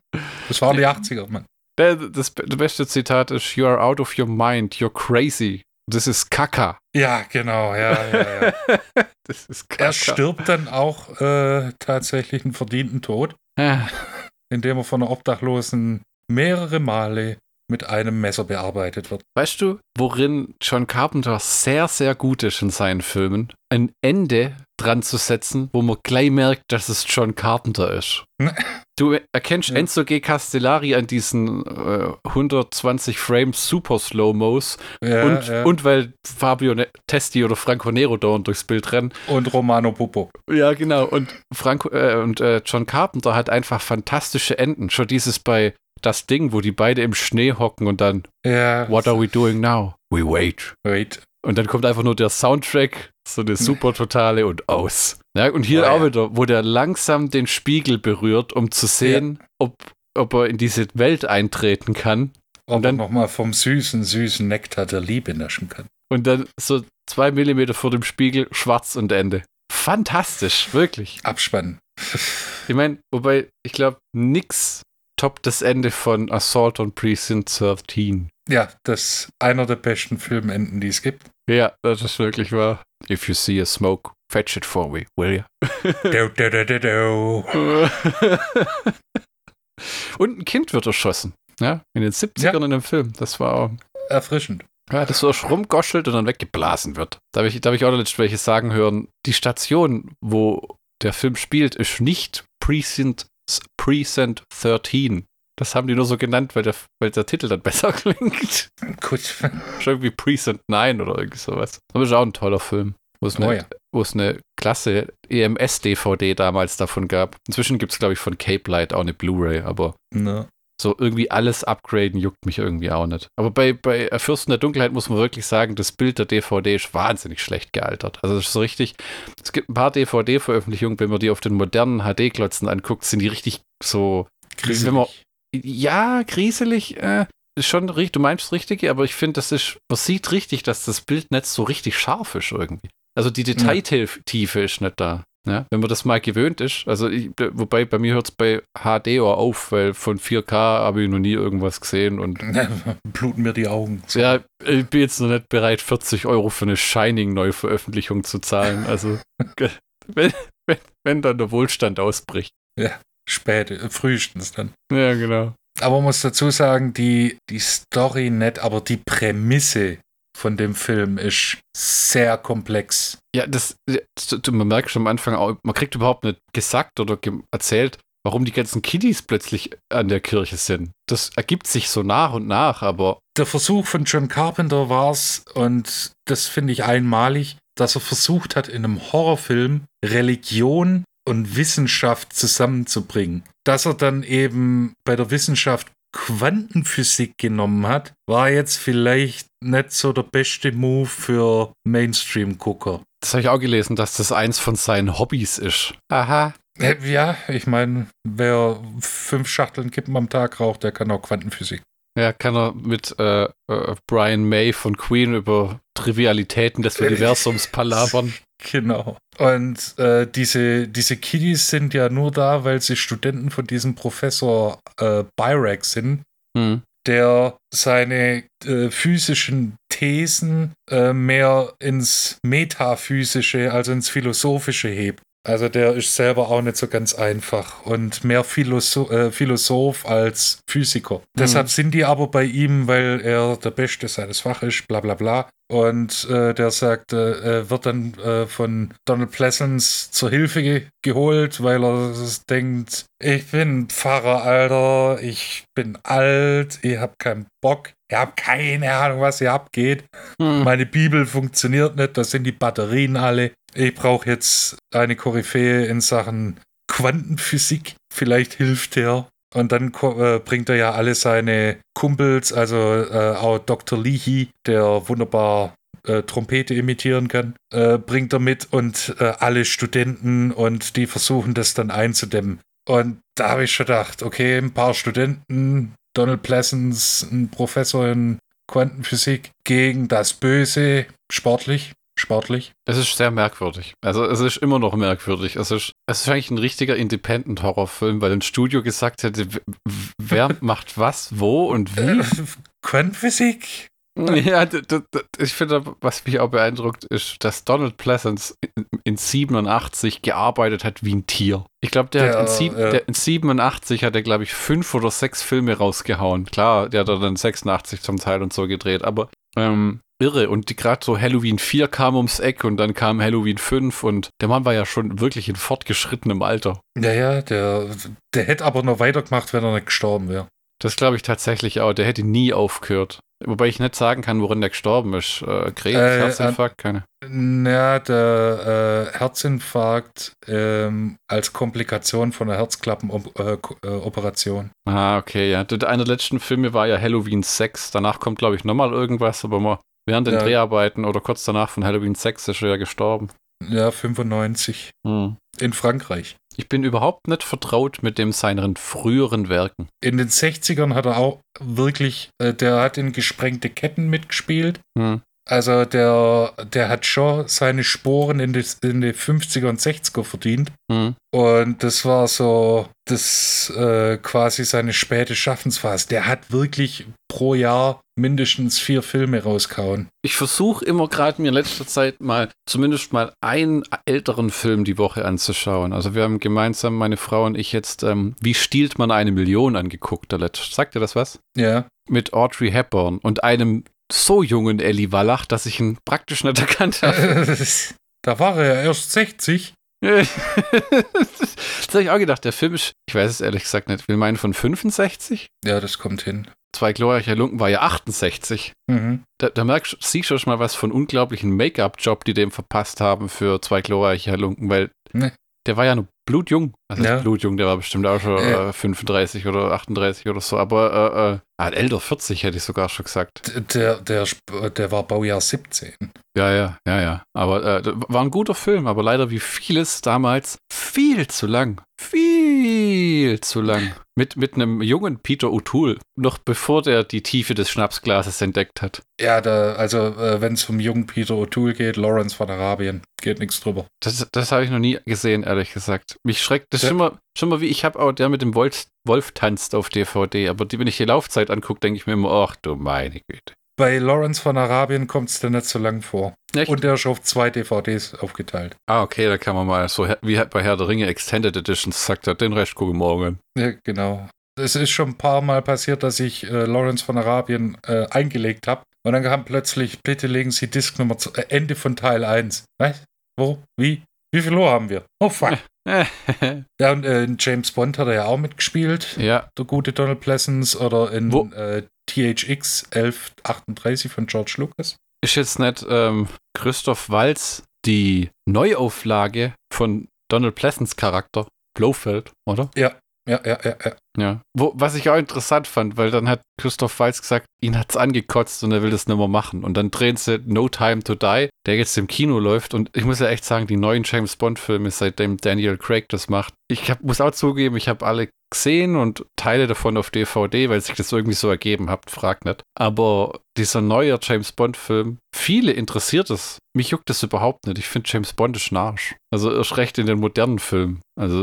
das waren die 80er, Mann. Der, das, das beste Zitat ist: You are out of your mind, you're crazy. Das ist Kaka. Ja, genau, ja, ja, ja. [LAUGHS] Das ist Kaka. Er stirbt dann auch äh, tatsächlich einen verdienten Tod, Ah, indem er von einer Obdachlosen mehrere Male mit einem Messer bearbeitet wird. Weißt du, worin John Carpenter sehr, sehr gut ist in seinen Filmen? Ein Ende dran zu setzen, wo man gleich merkt, dass es John Carpenter ist. Ne. Du erkennst Ja. Enzo G. Castellari an diesen äh, 120 Frames Super Slow-Mos Ja, und, ja. und weil Fabio Ne- Testi oder Franco Nero dauernd durchs Bild rennen. und Romano Pupo. Ja, genau. Und Franco äh, und äh, John Carpenter hat einfach fantastische Enden. Schon dieses bei das Ding, wo die beide im Schnee hocken und dann Ja, What are we doing now? We wait. wait. Und dann kommt einfach nur der Soundtrack, so eine super totale und aus. Ja, und hier Oh, auch ja. wieder, wo der langsam den Spiegel berührt, um zu sehen, ob, ob er in diese Welt eintreten kann. Ob Und dann- er nochmal vom süßen, süßen Nektar der Liebe naschen kann. Und dann so zwei Millimeter vor dem Spiegel, schwarz und Ende. Fantastisch, wirklich. Abspannen. Ich meine, wobei, ich glaube, nix toppt das Ende von Assault on Precinct 13. Ja, das ist einer der besten Filmenden, die es gibt. Ja, das ist wirklich wahr. If you see a smoke, fetch it for me, will you? Do, do, do, do, do. Und ein Kind wird erschossen. Ja, in den 70ern Ja. in dem Film. Das war, Erfrischend. ja, das so rumgoschelt und dann weggeblasen wird. Da habe ich, da hab ich auch letztens welche sagen hören, die Station, wo der Film spielt, ist nicht Precinct, Precinct 13. Das haben die nur so genannt, weil der, weil der Titel dann [LAUGHS] besser klingt. Gut. Schon irgendwie Precinct 9 oder irgendwie sowas. Aber ist auch ein toller Film. Wo es eine, Oh ja. wo es eine klasse EMS-DVD damals davon gab. Inzwischen gibt es, glaube ich, von Cape Light auch eine Blu-ray, aber Ne. So irgendwie alles upgraden juckt mich irgendwie auch nicht. Aber bei, bei Fürsten der Dunkelheit muss man wirklich sagen, das Bild der DVD ist wahnsinnig schlecht gealtert. Also das ist so richtig, es gibt ein paar DVD-Veröffentlichungen, wenn man die auf den modernen HD-Klotzen anguckt, sind die richtig so, wenn man, ja, grieselig, äh, ist schon richtig, du meinst das Richtige, aber ich finde, das ist, man sieht richtig, dass das Bild nicht so richtig scharf ist irgendwie. Also die Detailtiefe ist nicht da. Ja, wenn man das mal gewöhnt ist, also ich, wobei bei mir hört es bei HD auch auf, weil von 4K habe ich noch nie irgendwas gesehen und [LAUGHS] Bluten mir die Augen. ja, ich bin jetzt noch nicht bereit, 40 Euro für eine Shining-Neuveröffentlichung zu zahlen. Also [LAUGHS] wenn, wenn, wenn dann der Wohlstand ausbricht. Spät, äh, frühestens dann. Ja, genau. Aber man muss dazu sagen, die, die Story nicht, aber die Prämisse von dem Film ist sehr komplex. Ja, das, du, man merkt schon am Anfang auch, man kriegt überhaupt nicht gesagt oder ge erzählt, warum die ganzen Kiddies plötzlich an der Kirche sind. Das ergibt sich so nach und nach, aber Der Versuch von John Carpenter war es, und das finde ich einmalig, dass er versucht hat, in einem Horrorfilm Religion und Wissenschaft zusammenzubringen. Dass er dann eben bei der Wissenschaft Quantenphysik genommen hat, war jetzt vielleicht nicht so der beste Move für Mainstream-Gucker. das habe ich auch gelesen, dass das eins von seinen Hobbys ist. Aha. Äh, Ja, ich meine, wer fünf Schachteln Kippen am Tag raucht, der kann auch Quantenphysik. Ja, kann er mit äh, äh, Brian May von Queen über Trivialitäten des Universums palabern. [LAUGHS] Genau. Und äh, diese, diese Kiddies sind ja nur da, weil sie Studenten von diesem Professor äh, Byrak sind, Hm. der seine äh, physischen Thesen äh, mehr ins Metaphysische, also ins Philosophische hebt. Also der ist selber auch nicht so ganz einfach und mehr Philosoph, äh, Philosoph als Physiker. Deshalb sind die aber bei ihm, weil er der Beste seines Faches ist, bla bla bla. Und äh, der sagt, äh, wird dann äh, von Donald Pleasance zur Hilfe ge geholt, weil er denkt, ich bin Pfarrer, Alter, ich bin alt, ich hab keinen Bock, ich hab keine Ahnung, was hier abgeht. Hm. Meine Bibel funktioniert nicht, da sind die Batterien alle. Ich brauche jetzt eine Koryphäe in Sachen Quantenphysik. Vielleicht hilft er. Und dann äh, bringt er ja alle seine Kumpels, also äh, auch Dr. Leahy, der wunderbar äh, Trompete imitieren kann, äh, bringt er mit und äh, alle Studenten und die versuchen das dann einzudämmen. Und da habe ich schon gedacht, okay, ein paar Studenten, Donald Pleasance, ein Professor in Quantenphysik gegen das Böse, sportlich, sportlich. Es ist sehr merkwürdig. Also es ist immer noch merkwürdig. Es ist, es ist eigentlich ein richtiger Independent-Horrorfilm, weil ein Studio gesagt hätte, wer [LAUGHS] macht was, wo und wie. Äh, Quantenphysik? [LAUGHS] Ja, ich finde, was mich auch beeindruckt, ist, dass Donald Pleasance in, in 87 gearbeitet hat wie ein Tier. Ich glaube, der, Der, hat in, ja. der in 87 hat er, glaube ich, fünf oder sechs Filme rausgehauen. Klar, der hat er dann 86 zum Teil und so gedreht, aber ähm, irre. Und gerade so Halloween 4 kam ums Eck und dann kam Halloween 5 und der Mann war ja schon wirklich in fortgeschrittenem Alter. Ja, ja, der, der hätte aber noch weitergemacht, wenn er nicht gestorben wäre. Das glaube ich tatsächlich auch. Der hätte nie aufgehört. Wobei ich nicht sagen kann, worin der gestorben ist. Äh, Krebs, Äh, Herzinfarkt, keine. Ja, der äh, Herzinfarkt ähm, als Komplikation von einer Herzklappenoperation. Ah, okay, ja. Der- Einer der letzten Filme war ja Halloween 6. Danach kommt, glaube ich, nochmal irgendwas, aber mal während den Ja. Dreharbeiten oder kurz danach von Halloween 6 ist er ja gestorben. Ja, 95. Hm. In Frankreich. Ich bin überhaupt nicht vertraut mit dem seinen früheren Werken. In den 60ern hat er auch wirklich, äh, der hat in gesprengte Ketten mitgespielt. Hm. Also der, der hat schon seine Sporen in die, in die 50er und 60er verdient. Hm. Und das war so, das äh, quasi seine späte Schaffensphase. Der hat wirklich pro Jahr mindestens vier Filme rausgehauen. Ich versuche immer gerade mir in letzter Zeit mal zumindest mal einen älteren Film die Woche anzuschauen. Also wir haben gemeinsam, meine Frau und ich jetzt, ähm, wie stiehlt man eine Million angeguckt, der letzte. Sagt dir das was? Ja. Mit Audrey Hepburn und einem so jungen Ellie Wallach, dass ich ihn praktisch nicht erkannt habe. [LAUGHS] da war er erst 60. [LAUGHS] das habe ich auch gedacht. Der Film ist, ich weiß es ehrlich gesagt nicht, will meinen von 65? Ja, das kommt hin. Zwei glorreiche Lunken war ja 68. Mhm. Da, da merkst siehst du schon mal was von unglaublichen Make-up-Job, die dem verpasst haben für zwei glorreiche Lunken, weil Nee. der war ja noch blutjung. Also Ja. blutjung, der war bestimmt auch schon äh, 35 oder 38 oder so, aber äh, äh, ah, älter 40 hätte ich sogar schon gesagt. Der, der, Sp- der war Baujahr 17. Ja, ja, ja, ja. Aber äh, war ein guter Film, aber leider wie vieles damals viel zu lang. Viel zu lang. Mit, mit einem jungen Peter O'Toole, noch bevor der die Tiefe des Schnapsglases entdeckt hat. Ja, da, also äh, wenn es um jungen Peter O'Toole geht, Lawrence von Arabien, geht nichts drüber. Das, das habe ich noch nie gesehen, ehrlich gesagt. Mich schreckt das Ja. schon mal, schon mal wie, ich habe auch der mit dem Wolf, Wolf tanzt auf DVD, aber die, wenn ich die Laufzeit angucke, denke ich mir immer, ach du meine Güte. Bei Lawrence von Arabien kommt es dann nicht so lang vor. Echt? Und der ist auf zwei DVDs aufgeteilt. ah, okay, da kann man mal so, wie bei Herr der Ringe Extended Editions sagt er, den Rest gucke ich morgen. Ja, genau. Es ist schon ein paar Mal passiert, dass ich äh, Lawrence von Arabien äh, eingelegt habe. Und dann kam plötzlich, bitte legen Sie Disk Nummer zu, äh, Ende von Teil 1. Was? Wo? Wie? Wie viel Uhr haben wir? Oh fuck. [LAUGHS] Ja, und äh, in James Bond hat er ja auch mitgespielt. ja, Der gute Donald Pleasance. Oder in äh, THX 1138 von George Lucas. ist jetzt nicht ähm, Christoph Walz die Neuauflage von Donald Pleasants Charakter Blofeld, oder? Ja, ja, ja, ja. Ja. Wo, was ich auch interessant fand, weil dann hat Christoph Walz gesagt, ihn hat's angekotzt und er will das nicht mehr machen. Und dann drehen sie No Time to Die, der jetzt im Kino läuft. Und ich muss ja echt sagen, die neuen James Bond-Filme, seitdem Daniel Craig das macht, ich hab, muss auch zugeben, ich habe alle gesehen und Teile davon auf DVD, weil sich das irgendwie so ergeben hat, fragt nicht. Aber dieser neue James Bond-Film, viele interessiert es. Mich juckt das überhaupt nicht. Ich finde James Bond ist Arsch. Also erst recht in den modernen Filmen. Also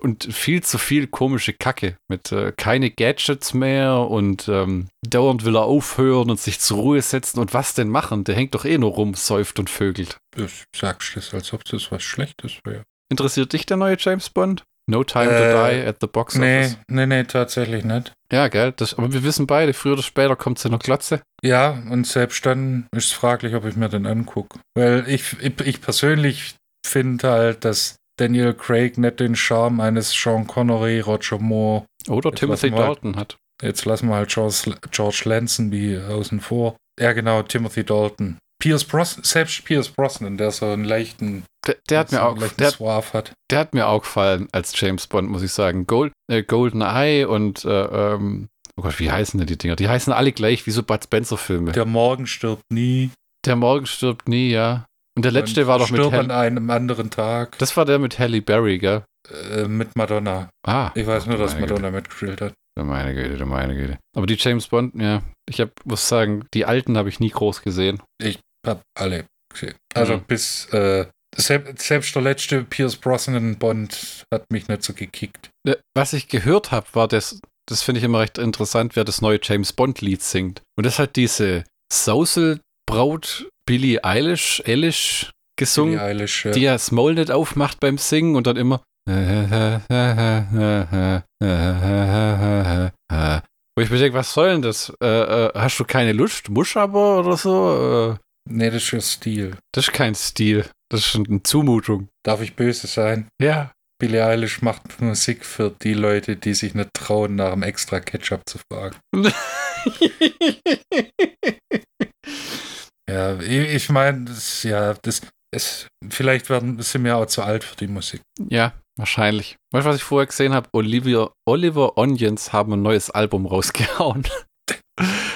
und viel zu viel komische Kacke mit äh, keine Gadgets mehr und ähm, dauernd will er aufhören und sich zur Ruhe setzen und was denn machen? Der hängt doch eh nur rum, säuft und vögelt. Du sagst das, als ob das was Schlechtes wäre. Interessiert dich der neue James Bond? No Time Äh, to Die at the Box Nee, Office. nee, nee, tatsächlich nicht. Ja, gell? Das, aber wir wissen beide, früher oder später kommt sie in der Glotze. Ja, und selbst dann ist es fraglich, ob ich mir den angucke. Weil ich, ich, ich persönlich finde halt, dass Daniel Craig nicht den Charme eines Sean Connery, Roger Moore, Oder Jetzt Timothy wir- Dalton hat. jetzt lassen wir halt George, George Lazenby außen vor. Ja, genau, Timothy Dalton. Pierce Brosnan, selbst Pierce Brosnan, der so einen leichten, Der, der hat mir auch, der, hat- der hat mir auch gefallen als James Bond, muss ich sagen. Gold, äh, Golden Eye und äh, ähm, oh Gott, wie heißen denn die Dinger? Die heißen alle gleich wie so Bud Spencer Filme. Der, Der Morgen stirbt nie. Morgen stirbt nie, ja. Und der letzte und war doch mit Stirb Hal an einem anderen Tag. Das war der mit Halle Berry, gell? Äh, mit Madonna. Ah. Ich weiß nur, du dass Madonna mitgespielt hat. Meine Güte, meine Güte. Aber die James Bond, ja, ich hab, muss sagen, die alten habe ich nie groß gesehen. Hab alle gesehen. Also Mhm. bis äh, selbst, selbst der letzte Pierce Brosnan Bond hat mich nicht so gekickt. Äh, Was ich gehört habe, war das, das finde ich immer recht interessant, wer das neue James Bond-Lied singt. Und das hat diese Sauselbraut Billie Eilish, Eilish gesungen, Billie Eilish, ja. die ja das Maul nicht aufmacht beim Singen und dann immer. Wo ich mir denke, was soll denn das? Äh, äh, hast du keine Lust? Musch aber oder so? Äh, Nee, das ist ja Stil. das ist kein Stil. Das ist schon eine Zumutung. Darf ich böse sein? Ja. Billie Eilish macht Musik für die Leute, die sich nicht trauen, nach einem extra Ketchup zu fragen. [LAUGHS] Ja, ich, meine, das, ja, das ist, vielleicht werden, sind wir auch zu alt für die Musik. Ja, wahrscheinlich. Weißt du, was ich vorher gesehen habe? Oliver, Oliver Onions haben ein neues Album rausgehauen.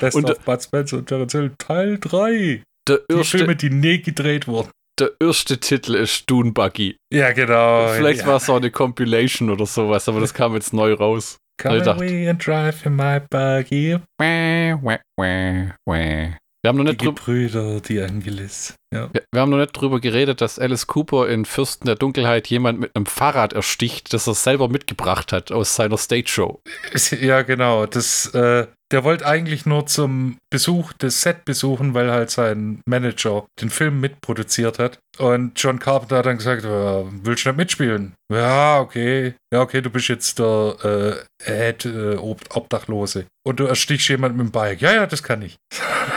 Best Und- of Bud Spencer und Terence Hill, Teil 3. Der Die erste, Filme, die nie gedreht wurden. Der erste Titel ist Dune Buggy. Ja, genau. Vielleicht ja. war es auch eine Compilation oder sowas, aber das kam jetzt neu raus. Come away and drive in my buggy. Wäh, wäh, wäh, wäh. Wir haben noch Die nicht drüber. Gebrüder, die Angelis. Ja. Wir wir haben noch nicht drüber geredet, dass Alice Cooper in Fürsten der Dunkelheit jemand mit einem Fahrrad ersticht, das er selber mitgebracht hat aus seiner Stage Show. [LAUGHS] Ja, genau. Das, äh, der wollte eigentlich nur zum Besuch des Set besuchen, weil halt sein Manager den Film mitproduziert hat. Und John Carpenter hat dann gesagt, willst du nicht mitspielen? Ja, okay. Ja, okay, du bist jetzt der äh, Head äh, Ob Obdachlose. Und du erstichst jemanden mit dem Bike. Ja, ja, das kann ich. [LAUGHS]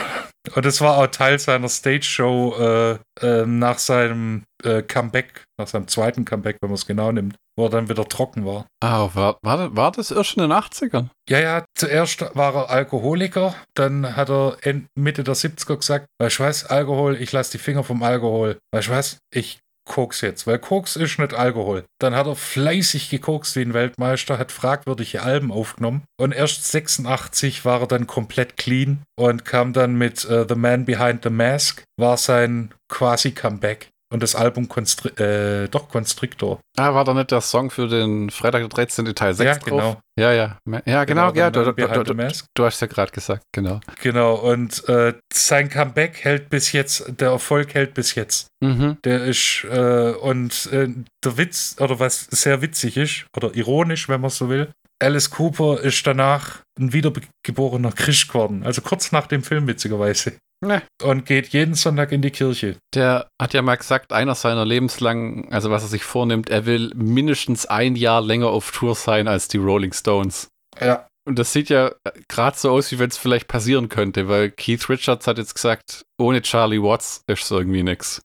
Und das war auch Teil seiner Stage-Show äh, äh, nach seinem äh, Comeback, nach seinem zweiten Comeback, wenn man es genau nimmt, wo er dann wieder trocken war. Ah, war, war, war das erst in den 80ern? Ja, ja, zuerst war er Alkoholiker, dann hat er Mitte der 70er gesagt, weißt du was, Alkohol, ich lasse die Finger vom Alkohol. Weißt du was, ich Koks jetzt, weil Koks ist nicht Alkohol. Dann hat er fleißig gekokst wie ein Weltmeister, hat fragwürdige Alben aufgenommen und erst 86 war er dann komplett clean und kam dann mit äh, The Man Behind the Mask, war sein quasi Comeback. Und das Album Constri äh, doch Constrictor. Ah, war da nicht der Song für den Freitag der 13. Teil 6 Ja, drauf? genau. Ja, ja. Ja, genau, The ja, du, du, du, du hast ja gerade gesagt, genau. Genau, und äh, sein Comeback hält bis jetzt, der Erfolg hält bis jetzt. Mhm. Der ist, äh, und äh, der Witz, oder was sehr witzig ist, oder ironisch, wenn man so will, Alice Cooper ist danach ein wiedergeborener Christ geworden. Also kurz nach dem Film, witzigerweise. Ne. Und geht jeden Sonntag in die Kirche. Der hat ja mal gesagt, einer seiner lebenslangen, also was er sich vornimmt, er will mindestens ein Jahr länger auf Tour sein als die Rolling Stones. Ja. Und das sieht ja gerade so aus, wie wenn es vielleicht passieren könnte, weil Keith Richards hat jetzt gesagt, ohne Charlie Watts ist es irgendwie nix.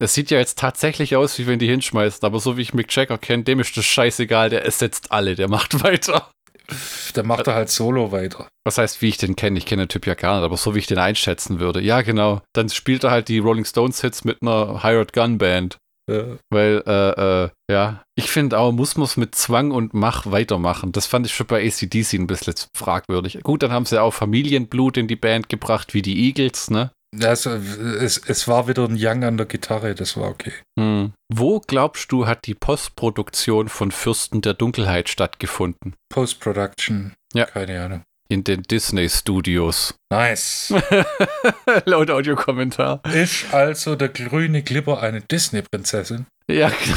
Das sieht ja jetzt tatsächlich aus, wie wenn die hinschmeißen, aber so wie ich Mick Jagger kenne, dem ist das scheißegal, der ersetzt alle, der macht [LAUGHS] weiter. Dann macht er halt solo weiter. Was heißt, wie ich den kenne? Ich kenne den Typ ja gar nicht, aber so wie ich den einschätzen würde. Ja, genau. Dann spielt er halt die Rolling Stones Hits mit einer Hired Gun Band. Äh, Weil, äh, äh, ja, ich finde auch, muss man es mit Zwang und Mach weitermachen. Das fand ich schon bei ACDC ein bisschen fragwürdig. Gut, dann haben sie auch Familienblut in die Band gebracht, wie die Eagles, ne? Also, es, es war wieder ein Young an der Gitarre, das war okay. Hm. Wo glaubst du, hat die Postproduktion von Fürsten der Dunkelheit stattgefunden? Post-Production. Ja. Keine Ahnung. In den Disney Studios. Nice. [LAUGHS] Laut Audiokommentar. ist also der grüne Glibber eine Disney-Prinzessin? Ja, ich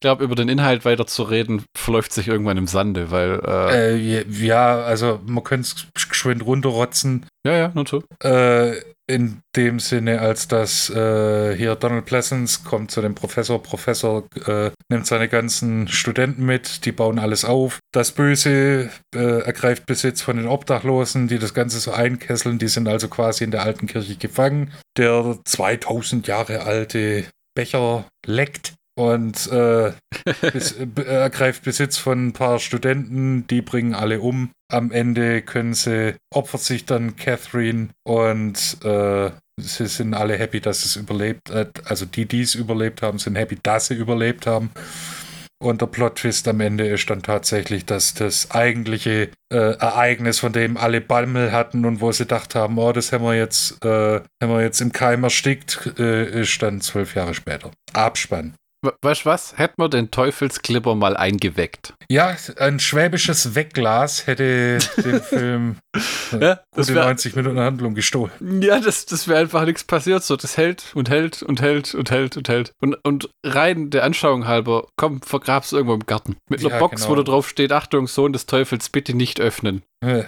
glaube, über den Inhalt weiter zu reden, verläuft sich irgendwann im Sande, weil, äh, Äh, ja, also man könnte es geschwind runterrotzen. ja, ja, nur so. Äh, in dem Sinne, als dass äh, hier Donald Pleasance kommt zu dem Professor. Professor äh, nimmt seine ganzen Studenten mit, die bauen alles auf. Das Böse äh, ergreift Besitz von den Obdachlosen, die das Ganze so einkesseln. Die sind also quasi in der alten Kirche gefangen. Der 2000 Jahre alte Becher leckt und äh, [LAUGHS] bis, äh, ergreift Besitz von ein paar Studenten, die bringen alle um. Am Ende können sie, opfert sich dann Catherine und äh, sie sind alle happy, dass es überlebt hat. Also die, die es überlebt haben, sind happy, dass sie überlebt haben. Und der Plot-Twist am Ende ist dann tatsächlich, dass das eigentliche äh, Ereignis, von dem alle Bammel hatten und wo sie gedacht haben, oh, das haben wir jetzt, äh, haben wir jetzt im Keim erstickt, äh, ist dann zwölf Jahre später. Abspann. Weißt du was? Hätten wir den Teufelsklipper mal eingeweckt. Ja, ein schwäbisches Wegglas hätte den [LAUGHS] Film Ja, gute wär- 90 Minuten Handlung gestohlen. Ja, das, das wäre einfach nichts passiert. So, das hält und hält und hält und hält und hält. Und, und rein der Anschauung halber, komm, vergrab's irgendwo im Garten. Mit einer Ja, Box, genau. wo da drauf steht, Achtung, Sohn des Teufels, bitte nicht öffnen. Äh,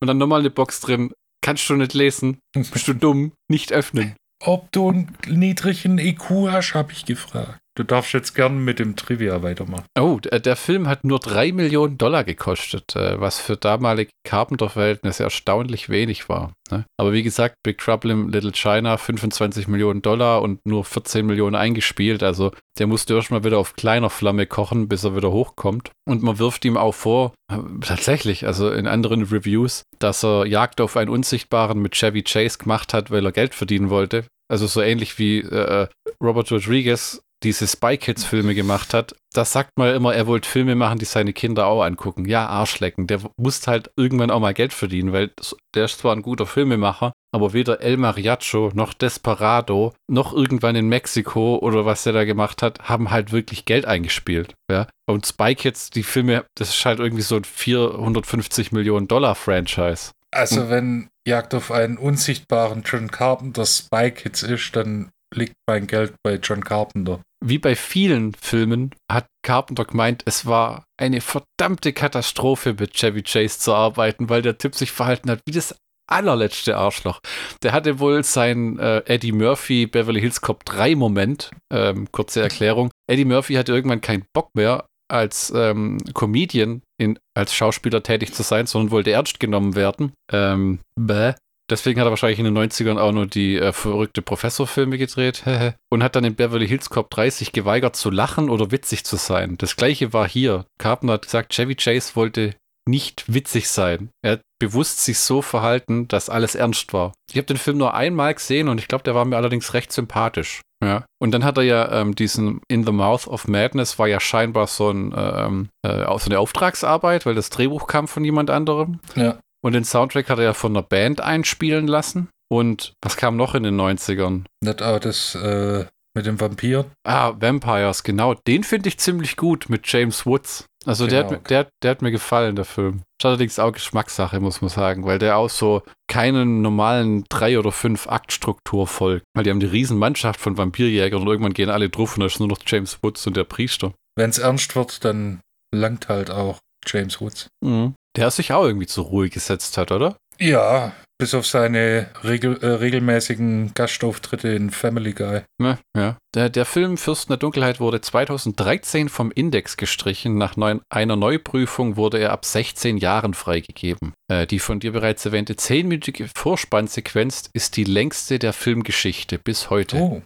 Und dann nochmal eine Box drin. Kannst du nicht lesen? Bist du [LAUGHS] dumm? Nicht öffnen. Ob du einen niedrigen IQ hast, habe ich gefragt. Du darfst jetzt gern mit dem Trivia weitermachen. Oh, der, der Film hat nur 3 Millionen Dollar gekostet, äh, was für damalige Carpenter-Verhältnisse erstaunlich wenig war. Ne? Aber wie gesagt, Big Trouble in Little China 25 Millionen Dollar und nur 14 Millionen eingespielt. Also der musste erstmal wieder auf kleiner Flamme kochen, bis er wieder hochkommt. Und man wirft ihm auch vor, äh, tatsächlich, also in anderen Reviews, dass er Jagd auf einen Unsichtbaren mit Chevy Chase gemacht hat, weil er Geld verdienen wollte. Also so ähnlich wie äh, Robert Rodriguez diese Spy Kids Filme gemacht hat, das sagt man immer, er wollte Filme machen, die seine Kinder auch angucken. Ja, Arschlecken. Der muss halt irgendwann auch mal Geld verdienen, weil der ist zwar ein guter Filmemacher, aber weder El Mariacho noch Desperado noch irgendwann in Mexiko oder was der da gemacht hat, haben halt wirklich Geld eingespielt. Ja. Und Spy Kids, die Filme, das ist halt irgendwie so ein 450 Millionen Dollar Franchise. Also, wenn Jagd auf einen unsichtbaren John Carpenter Spy Kids ist, dann liegt mein Geld bei John Carpenter. wie bei vielen Filmen hat Carpenter gemeint, es war eine verdammte Katastrophe mit Chevy Chase zu arbeiten, weil der Typ sich verhalten hat wie das allerletzte Arschloch. Der hatte wohl sein äh, Eddie Murphy Beverly Hills Cop 3 Moment. Ähm, kurze Erklärung. Eddie Murphy hatte irgendwann keinen Bock mehr als ähm, Comedian in, als Schauspieler tätig zu sein, sondern wollte ernst genommen werden. Ähm, bäh. Deswegen hat er wahrscheinlich in den 90ern auch nur die äh, verrückte Professorfilme gedreht [LAUGHS] und hat dann in Beverly Hills Cop 3 sich geweigert zu lachen oder witzig zu sein. Das gleiche war hier. Carpenter hat gesagt, Chevy Chase wollte nicht witzig sein. Er hat bewusst sich so verhalten, dass alles ernst war. Ich habe den Film nur einmal gesehen und ich glaube, der war mir allerdings recht sympathisch. Ja. Und dann hat er ja ähm, diesen In the Mouth of Madness war ja scheinbar so, ein, ähm, äh, so eine Auftragsarbeit, weil das Drehbuch kam von jemand anderem. Ja. Und den Soundtrack hat er ja von einer Band einspielen lassen. Und was kam noch in den 90ern? Nicht auch das äh, mit dem Vampir. Ah, Vampires, genau. Den finde ich ziemlich gut mit James Woods. Also der, hat, Genau. mir- der, der hat mir gefallen, der Film. Ist allerdings auch Geschmackssache, muss man sagen, weil der auch so keinen normalen drei oder fünf Aktstruktur folgt. Weil die haben die riesen Mannschaft von Vampirjägern und irgendwann gehen alle drauf und da ist nur noch James Woods und der Priester. Wenn es ernst wird, dann langt halt auch James Woods. Mhm. Der sich auch irgendwie zur Ruhe gesetzt hat, oder? Ja, bis auf seine regel, äh, regelmäßigen Gastauftritte in Family Guy. Ja, ja. Der, der Film Fürsten der Dunkelheit wurde 2013 vom Index gestrichen. Nach neun, einer Neuprüfung wurde er ab 16 Jahren freigegeben. Äh, die von dir bereits erwähnte 10-minütige Vorspannsequenz ist die längste der Filmgeschichte bis heute. Oh,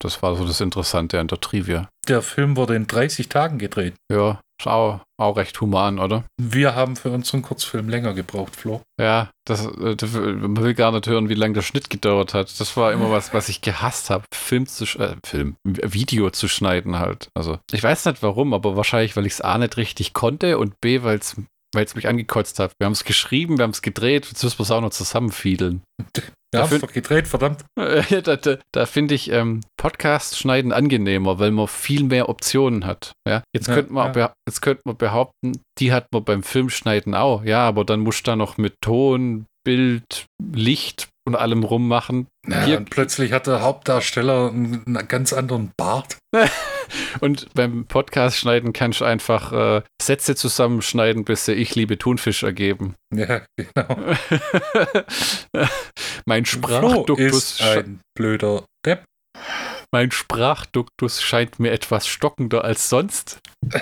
Das war so das Interessante an der Trivia. der Film wurde in 30 Tagen gedreht. Ja, ist auch, auch recht human, oder? Wir haben für unseren Kurzfilm länger gebraucht, Flo. Ja, das, äh, das, man will gar nicht hören, wie lange der Schnitt gedauert hat. Das war immer was, was ich gehasst habe. Film zu äh, Film, Video zu schneiden halt. Also, ich weiß nicht warum, aber wahrscheinlich, weil ich es A nicht richtig konnte und B, weil es weil es mich angekotzt hat. Wir haben es geschrieben, wir haben es gedreht, jetzt müssen wir es auch noch zusammenfiedeln. Haben Dafür- doch gedreht, verdammt. [LAUGHS] Da da, da finde ich ähm, Podcast schneiden angenehmer, weil man viel mehr Optionen hat. Ja? Jetzt, Ja, könnte man, ja. jetzt könnte man behaupten, die hat man beim Filmschneiden auch. Ja, aber dann musst du da noch mit Ton, Bild, Licht und allem rummachen. Ja, Hier- und plötzlich hat der Hauptdarsteller einen, einen ganz anderen Bart. [LAUGHS] Und beim Podcast schneiden kannst du einfach äh, Sätze zusammenschneiden, bis sie Ich liebe Thunfisch ergeben. Ja, genau. [LAUGHS] mein Flo Sprachduktus, ist ein blöder Depp. mein Sprachduktus scheint mir etwas stockender als sonst. [LAUGHS]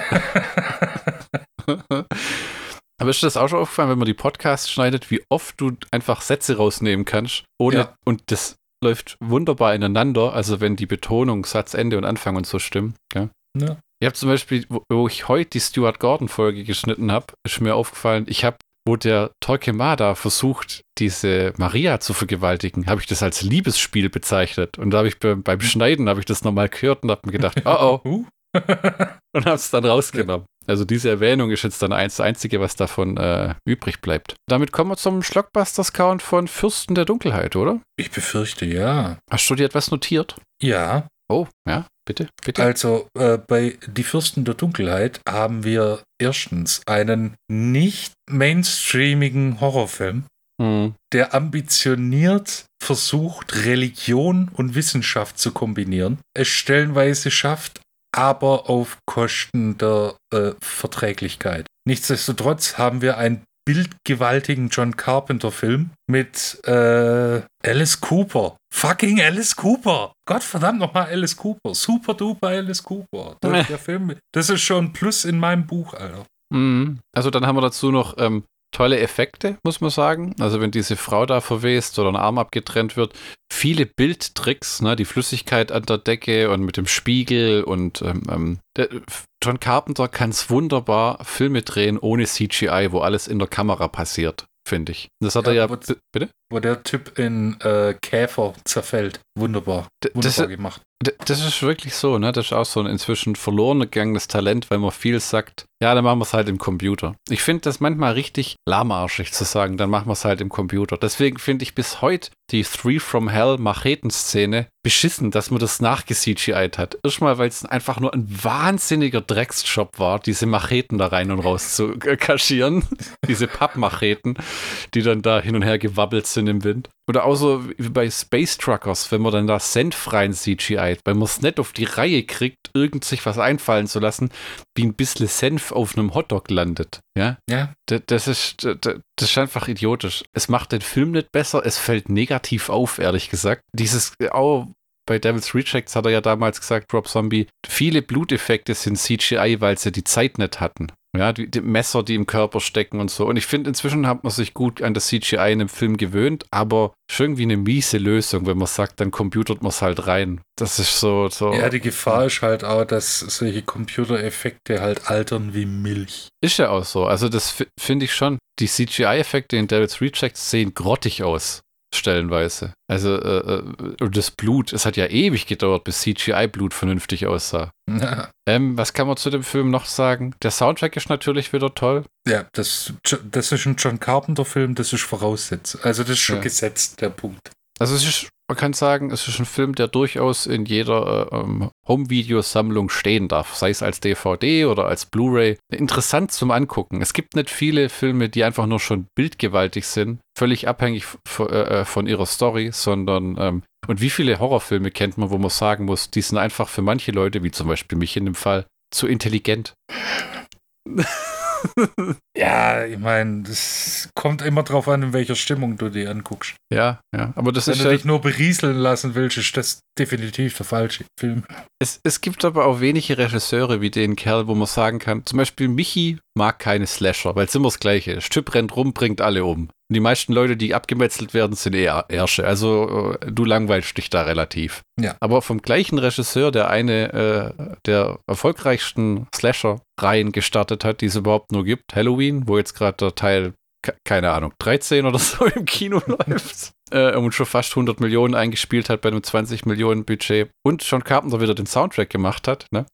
Aber ist dir das auch schon aufgefallen, wenn man die Podcasts schneidet, wie oft du einfach Sätze rausnehmen kannst, ohne Ja. und das läuft wunderbar ineinander, also wenn die Betonung, Satzende und Anfang und so stimmen. Gell? Ja. Ich habe zum Beispiel, wo, wo ich heute die Stuart Gordon-Folge geschnitten habe, ist mir aufgefallen, ich habe, wo der Torquemada versucht, diese Maria zu vergewaltigen, habe ich das als Liebesspiel bezeichnet. Und da habe ich beim, beim Schneiden, habe ich das nochmal gehört und habe mir gedacht, [LAUGHS] oh oh, [LAUGHS] und habe es dann rausgenommen. Also diese Erwähnung ist jetzt dann eins, das Einzige, was davon äh, übrig bleibt. Damit kommen wir zum Schlockbusters-Count von Fürsten der Dunkelheit, oder? ich befürchte ja. Hast du dir etwas notiert? Ja, Oh, ja, bitte, bitte. Also äh, bei Die Fürsten der Dunkelheit haben wir erstens einen nicht mainstreamigen Horrorfilm, Hm. der ambitioniert versucht, Religion und Wissenschaft zu kombinieren, es stellenweise schafft, aber auf Kosten der äh, Verträglichkeit. Nichtsdestotrotz haben wir einen bildgewaltigen John Carpenter-Film mit äh, Alice Cooper. Fucking Alice Cooper! Gottverdammt nochmal Alice Cooper. Super duper Alice Cooper. Der, der Film, das ist schon ein Plus in meinem Buch, Alter. Mhm. Also dann haben wir dazu noch ähm, tolle Effekte, muss man sagen. Also wenn diese Frau da verwest oder ein Arm abgetrennt wird, viele Bildtricks, ne, die Flüssigkeit an der Decke und mit dem Spiegel und ähm, ähm, der, John Carpenter kann es wunderbar Filme drehen ohne CGI, wo alles in der Kamera passiert, finde ich. Das hat Ja, er ja, wo- bitte? Wo der Typ in äh, Käfer zerfällt. Wunderbar. D- Das, Wunderbar gemacht. Das ist wirklich so, ne? Das ist auch so ein inzwischen verloren gegangenes Talent, weil man viel sagt, ja, dann machen wir es halt im Computer. Ich finde das manchmal richtig lahmarschig zu sagen, dann machen wir es halt im Computer. Deswegen finde ich bis heute die Three from Hell Macheten-Szene beschissen, dass man das nachge-CGI'd hat. Erstmal, weil es einfach nur ein wahnsinniger Drecksjob war, diese Macheten da rein und raus zu kaschieren. [LAUGHS] diese Pappmacheten, die dann da hin und her gewabbelt sind im Wind. Oder auch so wie bei Space Truckers, wenn man dann da Senf rein CGI, weil man es nicht auf die Reihe kriegt, irgend sich was einfallen zu lassen, wie ein bisschen Senf auf einem Hotdog landet. Ja, Ja, das, das, ist, das, das ist einfach idiotisch. Es macht den Film nicht besser, es fällt negativ auf, ehrlich gesagt. Dieses, auch bei Devil's Rejects hat er ja damals gesagt, Rob Zombie, viele Bluteffekte sind CGI, weil sie die Zeit nicht hatten. Ja, die, die Messer, die im Körper stecken und so. Und ich finde, inzwischen hat man sich gut an das CGI in einem Film gewöhnt, aber schon wie eine miese Lösung, wenn man sagt, dann computert man es halt rein. Das ist so, so. ja, die Gefahr ist halt auch, dass solche Computereffekte halt altern wie Milch. Ist ja auch so. Also, das fi- finde ich schon. Die CGI-Effekte in Devil's Rejects sehen grottig aus, stellenweise. Also, äh, äh, das Blut, es hat ja ewig gedauert, bis CGI-Blut vernünftig aussah. Ähm, was kann man zu dem Film noch sagen? Der Soundtrack ist natürlich wieder toll. Ja, das, das ist ein John Carpenter-Film, das ist voraussetzt. Also das ist schon Ja. gesetzt, der Punkt. Also, es ist, man kann sagen, es ist ein Film, der durchaus in jeder äh, ähm, Home-Video-Sammlung stehen darf, sei es als DVD oder als Blu-ray. Interessant zum Angucken. Es gibt nicht viele Filme, die einfach nur schon bildgewaltig sind, völlig abhängig äh, äh, von ihrer Story, sondern ähm, und wie viele Horrorfilme kennt man, wo man sagen muss, die sind einfach für manche Leute, wie zum Beispiel mich in dem Fall, zu intelligent. [LAUGHS] Ja, ich meine, das kommt immer drauf an, in welcher Stimmung du die anguckst. Ja, ja. Aber das Wenn ist du dich nur berieseln lassen willst, ist das definitiv der falsche Film. Es, es gibt aber auch wenige Regisseure wie den Kerl, wo man sagen kann, zum Beispiel Michi mag keine Slasher, weil es immer das Gleiche ist. Typ rennt rum, bringt alle um. Und die meisten Leute, die abgemetzelt werden, sind eher Ärsche. Also äh, du langweilst dich da relativ. Ja. Aber vom gleichen Regisseur, der eine äh, der erfolgreichsten Slasher-Reihen gestartet hat, die es überhaupt nur gibt, Halloween, wo jetzt gerade der Teil, ke- keine Ahnung, 13 oder [LAUGHS] so im Kino läuft. Äh, und schon fast 100 Millionen eingespielt hat bei einem 20 Millionen Budget. Und John Carpenter wieder den Soundtrack gemacht hat, ne?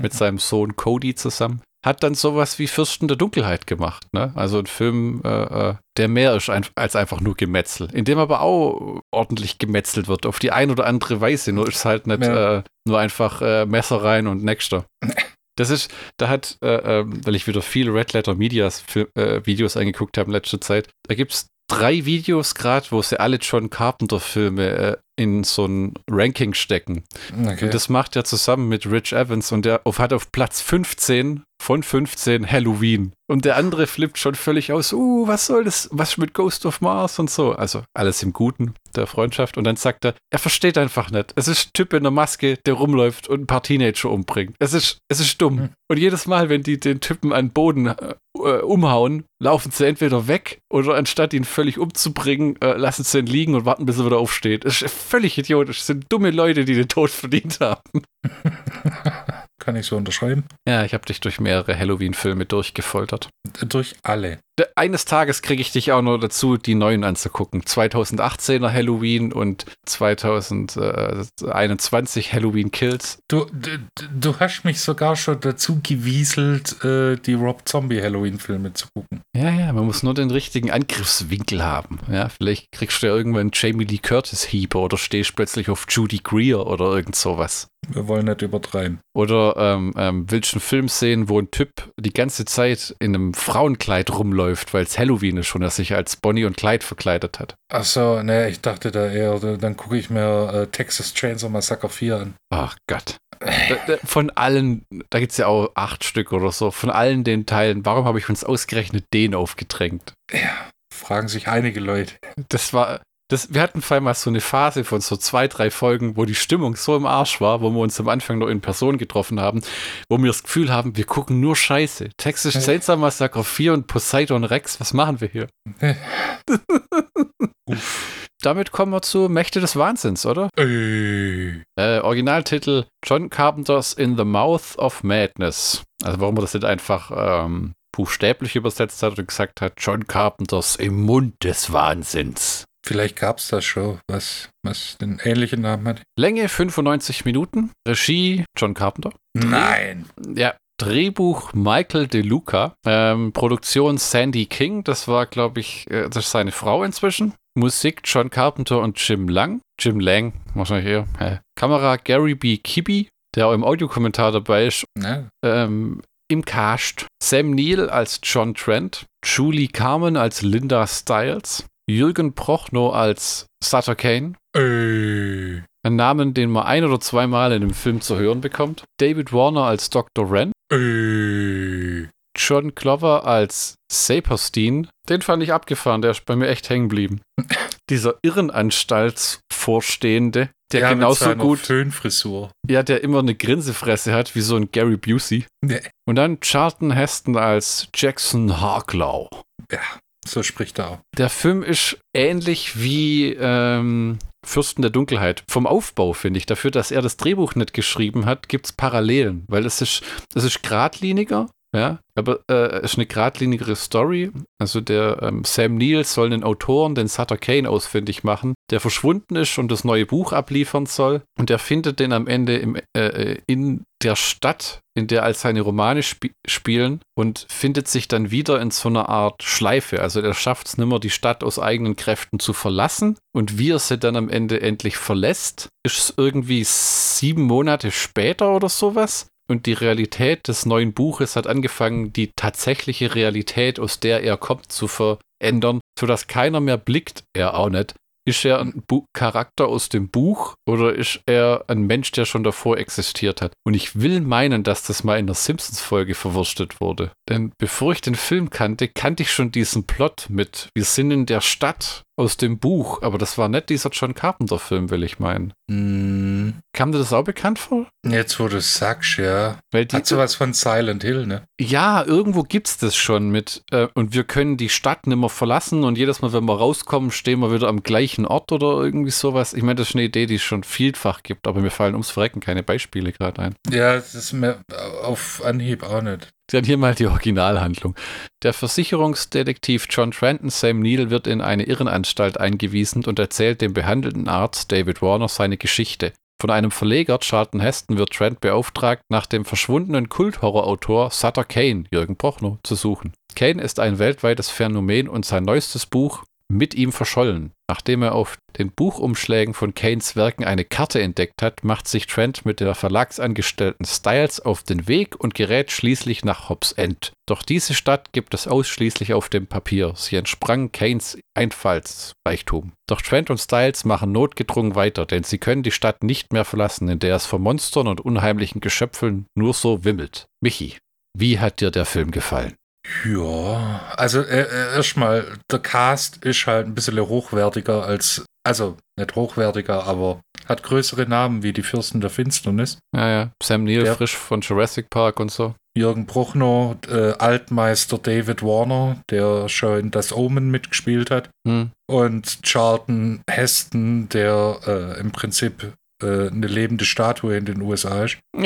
mit seinem Sohn Cody zusammen, hat dann sowas wie Fürsten der Dunkelheit gemacht. Ne? Also ein Film, äh, äh, der mehr ist als einfach nur Gemetzel, in dem aber auch ordentlich gemetzelt wird, auf die ein oder andere Weise. Nur ist halt nicht Ja. äh, nur einfach äh, Messer rein und Nächster. [LAUGHS] Das ist, da hat, äh, ähm, weil ich wieder viele Red Letter Medias Fil äh, Videos angeguckt habe in letzter Zeit, da gibt es drei Videos gerade, wo sie alle John Carpenter-Filme äh, in so ein Ranking stecken. Okay. Und das macht er zusammen mit Rich Evans und der auf, hat auf Platz 15 von 15 Halloween. Und der andere flippt schon völlig aus, uh, was soll das, was mit Ghost of Mars und so. Also alles im Guten der Freundschaft. Und dann sagt er, er versteht einfach nicht. Es ist ein Typ in einer Maske, der rumläuft und ein paar Teenager umbringt. Es ist, es ist dumm. Hm. Und jedes Mal, wenn die den Typen an den Boden äh, umhauen, laufen sie entweder weg oder anstatt ihn völlig umzubringen, äh, lassen sie ihn liegen und warten, bis er wieder aufsteht. Es ist völlig idiotisch. Es sind dumme Leute, die den Tod verdient haben. [LAUGHS] Kann ich so unterschreiben? Ja, ich habe dich durch mehrere Halloween-Filme durchgefoltert. Durch alle. Eines Tages kriege ich dich auch noch dazu, die neuen anzugucken. 2018er Halloween und 2021 Halloween Kills. Du, du, du hast mich sogar schon dazu gewieselt, äh, die Rob Zombie Halloween-Filme zu gucken. Ja, ja, man muss nur den richtigen Angriffswinkel haben. Ja, vielleicht kriegst du ja irgendwann Jamie Lee Curtis Hiebe oder stehst plötzlich auf Judy Greer oder irgend sowas. Wir wollen nicht übertreiben. Oder ähm, ähm, willst du einen Film sehen, wo ein Typ die ganze Zeit in einem Frauenkleid rumläuft, weil es Halloween ist und er sich als Bonnie und Clyde verkleidet hat? Achso, ne, ich dachte da eher, dann gucke ich mir äh, Texas Chainsaw Massacre 4 an. Ach Gott. Von allen, da gibt es ja auch acht Stück oder so, von allen den Teilen, warum habe ich uns ausgerechnet den aufgedrängt? Ja, fragen sich einige Leute. Das war, das, wir hatten vor allem mal so eine Phase von so zwei, drei Folgen, wo die Stimmung so im Arsch war, wo wir uns am Anfang noch in Person getroffen haben, wo wir das Gefühl haben, wir gucken nur Scheiße. Texas Chainsaw Massacre 4 und Poseidon Rex, was machen wir hier? [LAUGHS] Damit kommen wir zu Mächte des Wahnsinns, oder? Äh, Originaltitel John Carpenters In the Mouth of Madness. Also warum er das nicht einfach ähm, buchstäblich übersetzt hat und gesagt hat, John Carpenters im Mund des Wahnsinns. Vielleicht gab es das schon, was, was den ähnlichen Namen hat. Länge 95 Minuten. Regie John Carpenter. Nein. Ja, Drehbuch Michael De Luca. Ähm, Produktion Sandy King. Das war, glaube ich, äh, das ist seine Frau inzwischen. Musik John Carpenter und Jim Lang. Jim Lang, wahrscheinlich eher. Hä? Kamera Gary B. Kibbe, der auch im Audiokommentar dabei ist. Ja. Ähm, Im Cast Sam Neill als John Trent, Julie Carmen als Linda Stiles, Jürgen Prochnow als Sutter Kane. Ey. Ein Namen, den man ein oder zweimal in dem Film zu hören bekommt. David Warner als Dr. Wren. Ey. John Glover als Saperstein. Den fand ich abgefahren, der ist bei mir echt hängen geblieben. [COUGHS] Dieser Irrenanstaltsvorstehende, der Ja, mit genauso seiner gut, Föhnfrisur. ja, der immer eine Grinsefresse hat, wie so ein Gary Busey. Nee. Und dann Charlton Heston als Jackson Harklow. Ja, so spricht er auch. Der Film ist ähnlich wie ähm, Fürsten der Dunkelheit. Vom Aufbau finde ich. Dafür, dass er das Drehbuch nicht geschrieben hat, gibt es Parallelen, weil es ist, es ist geradliniger. Ja, aber äh, es ist eine geradlinigere Story. Also der ähm, Sam Neill soll einen Autoren, den Sutter Kane, ausfindig machen, der verschwunden ist und das neue Buch abliefern soll. Und der findet den am Ende im, äh, in der Stadt, in der all seine Romane sp spielen und findet sich dann wieder in so einer Art Schleife. Also er schafft es nimmer, die Stadt aus eigenen Kräften zu verlassen. Und wie er sie dann am Ende endlich verlässt, ist es irgendwie sieben Monate später oder sowas. Und die Realität des neuen Buches hat angefangen, die tatsächliche Realität, aus der er kommt, zu verändern, sodass keiner mehr blickt, er auch nicht. Ist er ein Bu Charakter aus dem Buch oder ist er ein Mensch, der schon davor existiert hat? Und ich will meinen, dass das mal in der Simpsons-Folge verwurstet wurde. Denn bevor ich den Film kannte, kannte ich schon diesen Plot mit Wir sind in der Stadt aus dem Buch. Aber das war nicht dieser John Carpenter-Film, will ich meinen. Hm, Kam dir das auch bekannt vor? jetzt, wo du es sagst, ja. Weil die, Hat sowas von Silent Hill, ne? Ja, irgendwo gibt's das schon mit. Äh, und wir können die Stadt nimmer verlassen und jedes Mal, wenn wir rauskommen, stehen wir wieder am gleichen Ort oder irgendwie sowas. Ich meine, das ist eine Idee, die es schon vielfach gibt, aber mir fallen ums Verrecken keine Beispiele gerade ein. Ja, das ist mir auf Anhieb auch nicht. Dann hier mal die Originalhandlung. Der Versicherungsdetektiv John Trenton Sam Neill wird in eine Irrenanstalt eingewiesen und erzählt dem behandelnden Arzt David Warner seine Geschichte. Von einem Verleger, Charlton Heston, wird Trent beauftragt, nach dem verschwundenen Kulthorrorautor Sutter Kane, Jürgen Prochnow, zu suchen. Kane ist ein weltweites Phänomen und sein neuestes Buch mit ihm verschollen. Nachdem er auf den Buchumschlägen von Kanes Werken eine Karte entdeckt hat, macht sich Trent mit der Verlagsangestellten Styles auf den Weg und gerät schließlich nach Hobbs End. Doch diese Stadt gibt es ausschließlich auf dem Papier. Sie entsprang Kanes Einfallsreichtum. Doch Trent und Styles machen notgedrungen weiter, denn sie können die Stadt nicht mehr verlassen, in der es von Monstern und unheimlichen Geschöpfen nur so wimmelt. Michi, wie hat dir der Film gefallen? Ja, also äh, äh, erstmal, der Cast ist halt ein bisschen hochwertiger als, also nicht hochwertiger, aber hat größere Namen wie die Fürsten der Finsternis. Ja, ja, Sam Neill, Ja. frisch von Jurassic Park und so. Jürgen Bruchner, äh, Altmeister David Warner, der schon in Das Omen mitgespielt hat. Hm. Und Charlton Heston, der äh, im Prinzip äh, eine lebende Statue in den USA ist. [LAUGHS]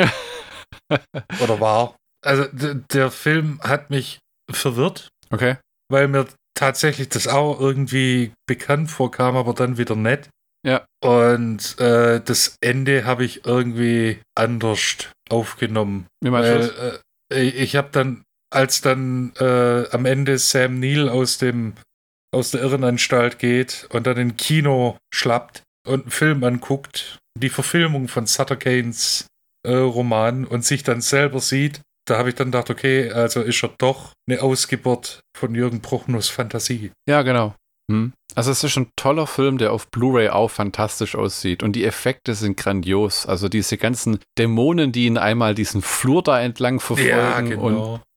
Oder war. Also der Film hat mich verwirrt, Okay. weil mir tatsächlich das auch irgendwie bekannt vorkam, aber dann wieder nicht. Ja. Und äh, das Ende habe ich irgendwie anders aufgenommen. Wie meinst? Weil, äh, ich habe dann als dann äh, am Ende Sam Neill aus dem aus der Irrenanstalt geht und dann in Kino schlappt und einen Film anguckt, die Verfilmung von Sutter Kanes äh, Roman und sich dann selber sieht, da habe ich dann gedacht, okay, also ist er doch eine Ausgeburt von Jürgen Bruchnuss Fantasie. Ja, genau. Hm. Also es ist ein toller Film, der auf Blu-ray auch fantastisch aussieht und die Effekte sind grandios. Also diese ganzen Dämonen, die ihn einmal diesen Flur da entlang verfolgen Ja, genau. und,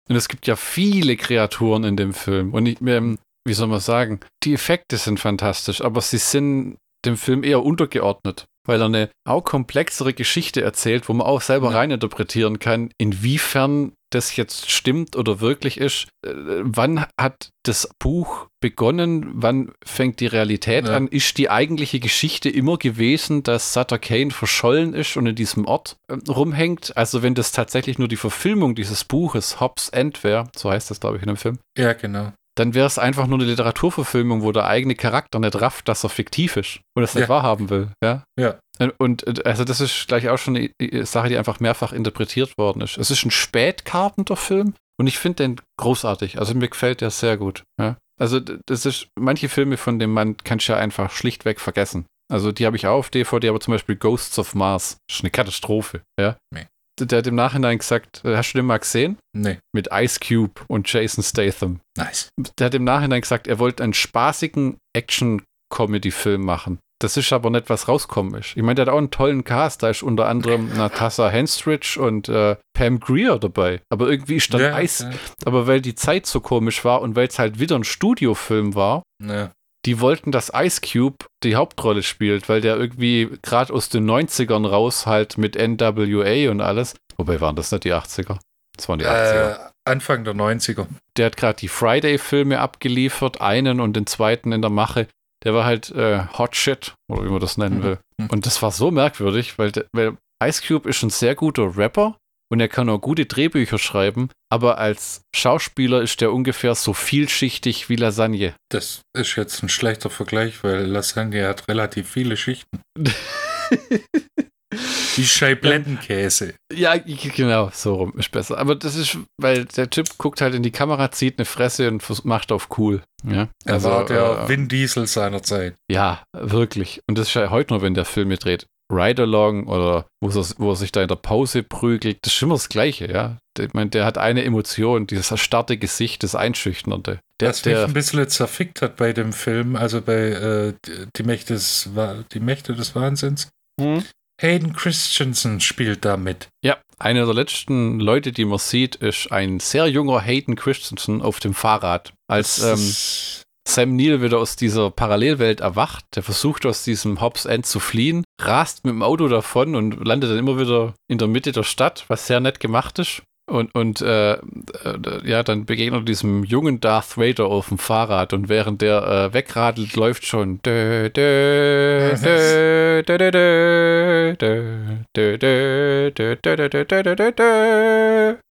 und es gibt ja viele Kreaturen in dem Film und ich, ähm, wie soll man sagen, die Effekte sind fantastisch, aber sie sind dem Film eher untergeordnet, weil er eine auch komplexere Geschichte erzählt, wo man auch selber Ja. reininterpretieren kann, inwiefern das jetzt stimmt oder wirklich ist. Äh, wann hat das Buch begonnen? Wann fängt die Realität Ja. an? Ist die eigentliche Geschichte immer gewesen, dass Sutter Kane verschollen ist und in diesem Ort äh, rumhängt? Also wenn das tatsächlich nur die Verfilmung dieses Buches Hobbs End wäre, so heißt das glaube ich in dem Film, Ja, genau. Dann wäre es einfach nur eine Literaturverfilmung, wo der eigene Charakter nicht rafft, dass er fiktiv ist und es nicht Ja. wahrhaben will. Ja. Ja. Und, also das ist gleich auch schon eine Sache, die einfach mehrfach interpretiert worden ist. Es ist ein Spät-Carpenter-Film und ich finde den großartig. Also mir gefällt der sehr gut. Ja. Also das ist manche Filme von dem Mann kannst du ja einfach schlichtweg vergessen. Also die habe ich auch auf DVD, aber zum Beispiel Ghosts of Mars. Das ist eine Katastrophe. Ja. Nee. Der hat im Nachhinein gesagt, äh, hast du den mal gesehen? Nee, Mit Ice Cube und Jason Statham nice. der hat im Nachhinein gesagt, er wollte einen spaßigen Action-Comedy-Film machen. Das ist aber nicht, was rauskommen ist. Ich meine, der hat auch einen tollen Cast. Da ist unter anderem [LAUGHS] Natasha Henstridge und äh, Pam Greer dabei. Aber irgendwie ist dann ja, Eis. ja. Aber weil die Zeit so komisch war und weil es halt wieder ein Studiofilm war, Ja. Die wollten, dass Ice Cube die Hauptrolle spielt, weil der irgendwie gerade aus den 90ern raus halt mit NWA und alles. Wobei waren das nicht die 80er? Das waren die 80er Äh, Anfang der 90er. der hat gerade die Friday-Filme abgeliefert, einen und den zweiten in der Mache. Der war halt äh, Hot Shit, oder wie man das nennen Mhm. will. Und das war so merkwürdig, weil, der- weil Ice Cube ist ein sehr guter Rapper und er kann auch gute Drehbücher schreiben, aber als Schauspieler ist der ungefähr so vielschichtig wie Lasagne. Das ist jetzt ein schlechter Vergleich, weil Lasagne hat relativ viele Schichten. [LAUGHS] Wie Scheiblettenkäse. Ja, genau, so rum ist besser. Aber das ist, weil der Typ guckt halt in die Kamera, zieht eine Fresse und macht auf cool. Ja, Er war der äh, Vin Diesel seiner Zeit. Ja, wirklich. Und das ist ja heute nur, wenn der Film mit dreht. Ride Along oder wo er, wo er sich da in der Pause prügelt, das ist immer das Gleiche, ja. Der- Ich meine, der hat eine Emotion, dieses erstarrte Gesicht, das Einschüchternde. Der, Was mich der, ein bisschen zerfickt hat bei dem Film, also bei äh, die- Mächte des, die Mächte des Wahnsinns. Hm? Hayden Christensen spielt da mit. ja, einer der letzten Leute, die man sieht, ist ein sehr junger Hayden Christensen auf dem Fahrrad. Als ähm, Sam Neill wieder aus dieser Parallelwelt erwacht, der versucht aus diesem Hobbs End zu fliehen, rast mit dem Auto davon und landet dann immer wieder in der Mitte der Stadt, was sehr nett gemacht ist. Und, und äh, äh, ja, dann begegnet er diesem jungen Darth Vader auf dem Fahrrad und während der äh, wegradelt, läuft schon.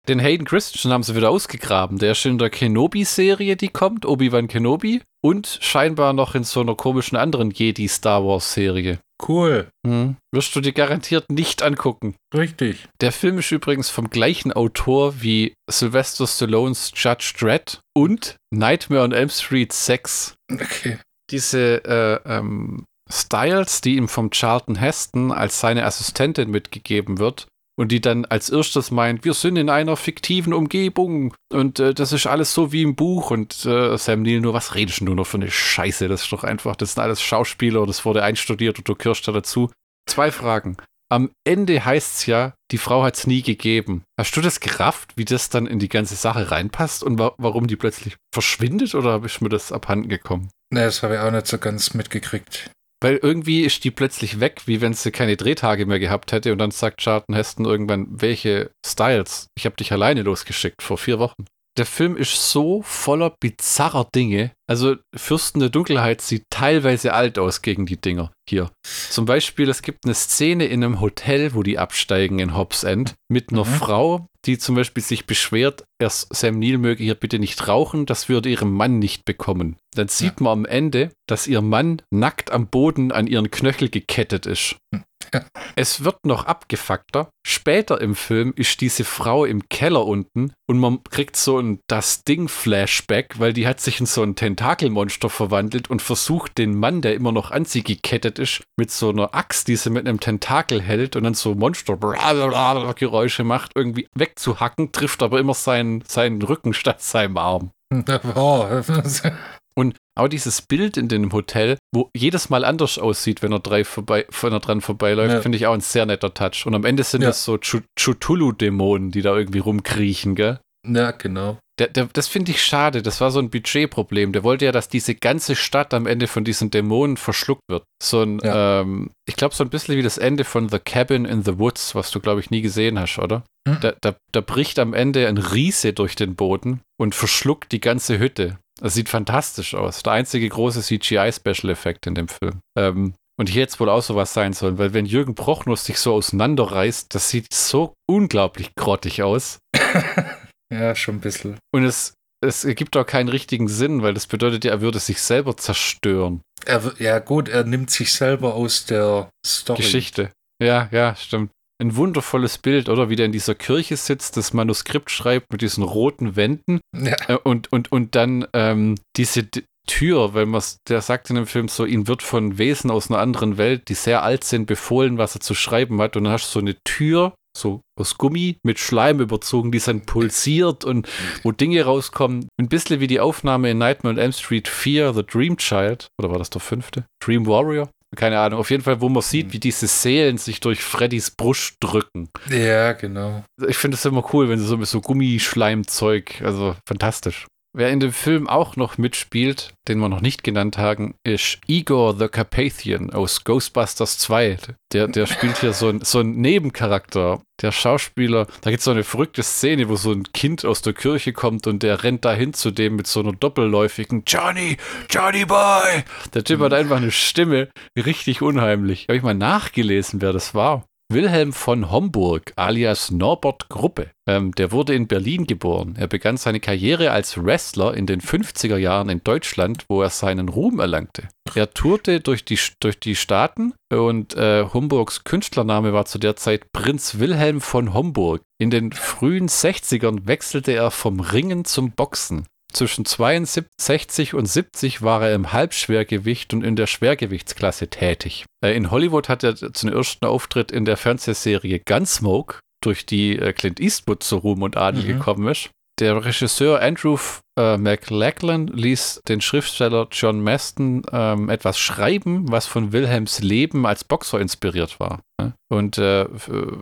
Den Hayden Christensen haben sie wieder ausgegraben. Der ist in der Kenobi-Serie, die kommt, Obi-Wan Kenobi. Und scheinbar noch in so einer komischen anderen Jedi-Star Wars-Serie. Cool. Hm. Wirst du dir garantiert nicht angucken. Richtig. Der Film ist übrigens vom gleichen Autor wie Sylvester Stallones Judge Dredd und Nightmare on Elm Street 6. Okay. Diese äh, ähm, Styles, die ihm vom Charlton Heston als seine Assistentin mitgegeben wird und die dann als erstes meint, wir sind in einer fiktiven Umgebung und äh, das ist alles so wie im Buch und äh, Sam Neill nur, was redest du nur für eine Scheiße, das ist doch einfach, das sind alles Schauspieler, das wurde einstudiert und du kirschst da dazu. Zwei Fragen. Am Ende heißt es ja, die Frau hat es nie gegeben. Hast du das gerafft, wie das dann in die ganze Sache reinpasst und wa warum die plötzlich verschwindet oder ist mir das abhanden gekommen? Ne, das habe ich auch nicht so ganz mitgekriegt. Weil irgendwie ist die plötzlich weg, wie wenn sie keine Drehtage mehr gehabt hätte und dann sagt Charlton Heston irgendwann, welche Styles? Ich habe dich alleine losgeschickt vor vier Wochen. Der Film ist so voller bizarrer Dinge. Also Fürsten der Dunkelheit sieht teilweise alt aus gegen die Dinger hier. Zum Beispiel, es gibt eine Szene in einem Hotel, wo die absteigen in Hobbs End mit einer Mhm. Frau, die zum Beispiel sich beschwert, erst Sam Neill möge hier bitte nicht rauchen, das würde ihrem Mann nicht bekommen. Dann sieht man am Ende, dass ihr Mann nackt am Boden an ihren Knöchel gekettet ist. Es wird noch abgefuckter. Später im Film ist diese Frau im Keller unten und man kriegt so ein das Ding-Flashback, weil die hat sich in so ein Tentakelmonster verwandelt und versucht, den Mann, der immer noch an sie gekettet ist, mit so einer Axt, die sie mit einem Tentakel hält und dann so Monster-Geräusche macht, irgendwie wegzuhacken, trifft aber immer seinen, seinen Rücken statt seinem Arm. [LAUGHS] Auch dieses Bild in dem Hotel, wo jedes Mal anders aussieht, wenn er, drei vorbei, wenn er dran vorbeiläuft, Ja. finde ich auch ein sehr netter Touch. Und am Ende sind Ja. das so Chu- Chutulu-Dämonen, die da irgendwie rumkriechen, gell? ja, genau. Der, der, das finde ich schade. Das war so ein Budgetproblem. Der wollte ja, dass diese ganze Stadt am Ende von diesen Dämonen verschluckt wird. So ein, ähm, ich glaube, so ein bisschen wie das Ende von The Cabin in the Woods, was du, glaube ich, nie gesehen hast, oder? Hm. Da, da, da bricht am Ende ein Riese durch den Boden und verschluckt die ganze Hütte. Das sieht fantastisch aus. Der einzige große CGI-Special-Effekt in dem Film. Ähm, und hier jetzt wohl auch sowas sein sollen, weil wenn Jürgen Prochnuss sich so auseinanderreißt, das sieht so unglaublich grottig aus. [LAUGHS] Ja, schon ein bisschen. Und es, es ergibt auch keinen richtigen Sinn, weil das bedeutet ja, er würde sich selber zerstören. Er, ja, gut, er nimmt sich selber aus der Story. Geschichte. Ja, ja, stimmt. Ein wundervolles Bild, oder? Wie der in dieser Kirche sitzt, das Manuskript schreibt mit diesen roten Wänden Ja, äh, und, und, und dann ähm, diese D Tür, weil man der sagt in dem Film so, ihm wird von Wesen aus einer anderen Welt, die sehr alt sind, befohlen, was er zu schreiben hat. Und dann hast du so eine Tür, so aus Gummi mit Schleim überzogen, die dann pulsiert und wo Dinge rauskommen. Ein bisschen wie die Aufnahme in Nightmare on Elm Street 4, The Dream Child. Oder war das der fünfte? Dream Warrior? Keine Ahnung. Auf jeden Fall, wo man sieht, wie diese Seelen sich durch Freddys Brust drücken. ja genau. Ich finde es immer cool, wenn sie so mit so Gummischleimzeug, also fantastisch. Wer in dem Film auch noch mitspielt, den wir noch nicht genannt haben, ist Igor the Carpathian aus Ghostbusters 2. Der, der spielt hier so, ein, so einen Nebencharakter. Der Schauspieler, da gibt es so eine verrückte Szene, wo so ein Kind aus der Kirche kommt und der rennt dahin zu dem mit so einer doppelläufigen Johnny, Johnny Boy. Der Typ hat einfach eine Stimme, richtig unheimlich. Habe ich mal nachgelesen, wer das war. Wilhelm von Homburg alias Norbert Gruppe. Ähm, der wurde in Berlin geboren. Er begann seine Karriere als Wrestler in den 50er Jahren in Deutschland, wo er seinen Ruhm erlangte. Er tourte durch die, durch die Staaten und äh, Homburgs Künstlername war zu der Zeit Prinz Wilhelm von Homburg. In den frühen 60ern wechselte er vom Ringen zum Boxen. Zwischen 62 und 70 war er im Halbschwergewicht und in der Schwergewichtsklasse tätig. Äh, In Hollywood hat er zum ersten Auftritt in der Fernsehserie Gunsmoke, durch die äh, Clint Eastwood zu Ruhm und Adel Mhm. gekommen ist. Der Regisseur Andrew äh, McLachlan ließ den Schriftsteller John Maston ähm, etwas schreiben, was von Wilhelms Leben als Boxer inspiriert war. ne? Und äh, für,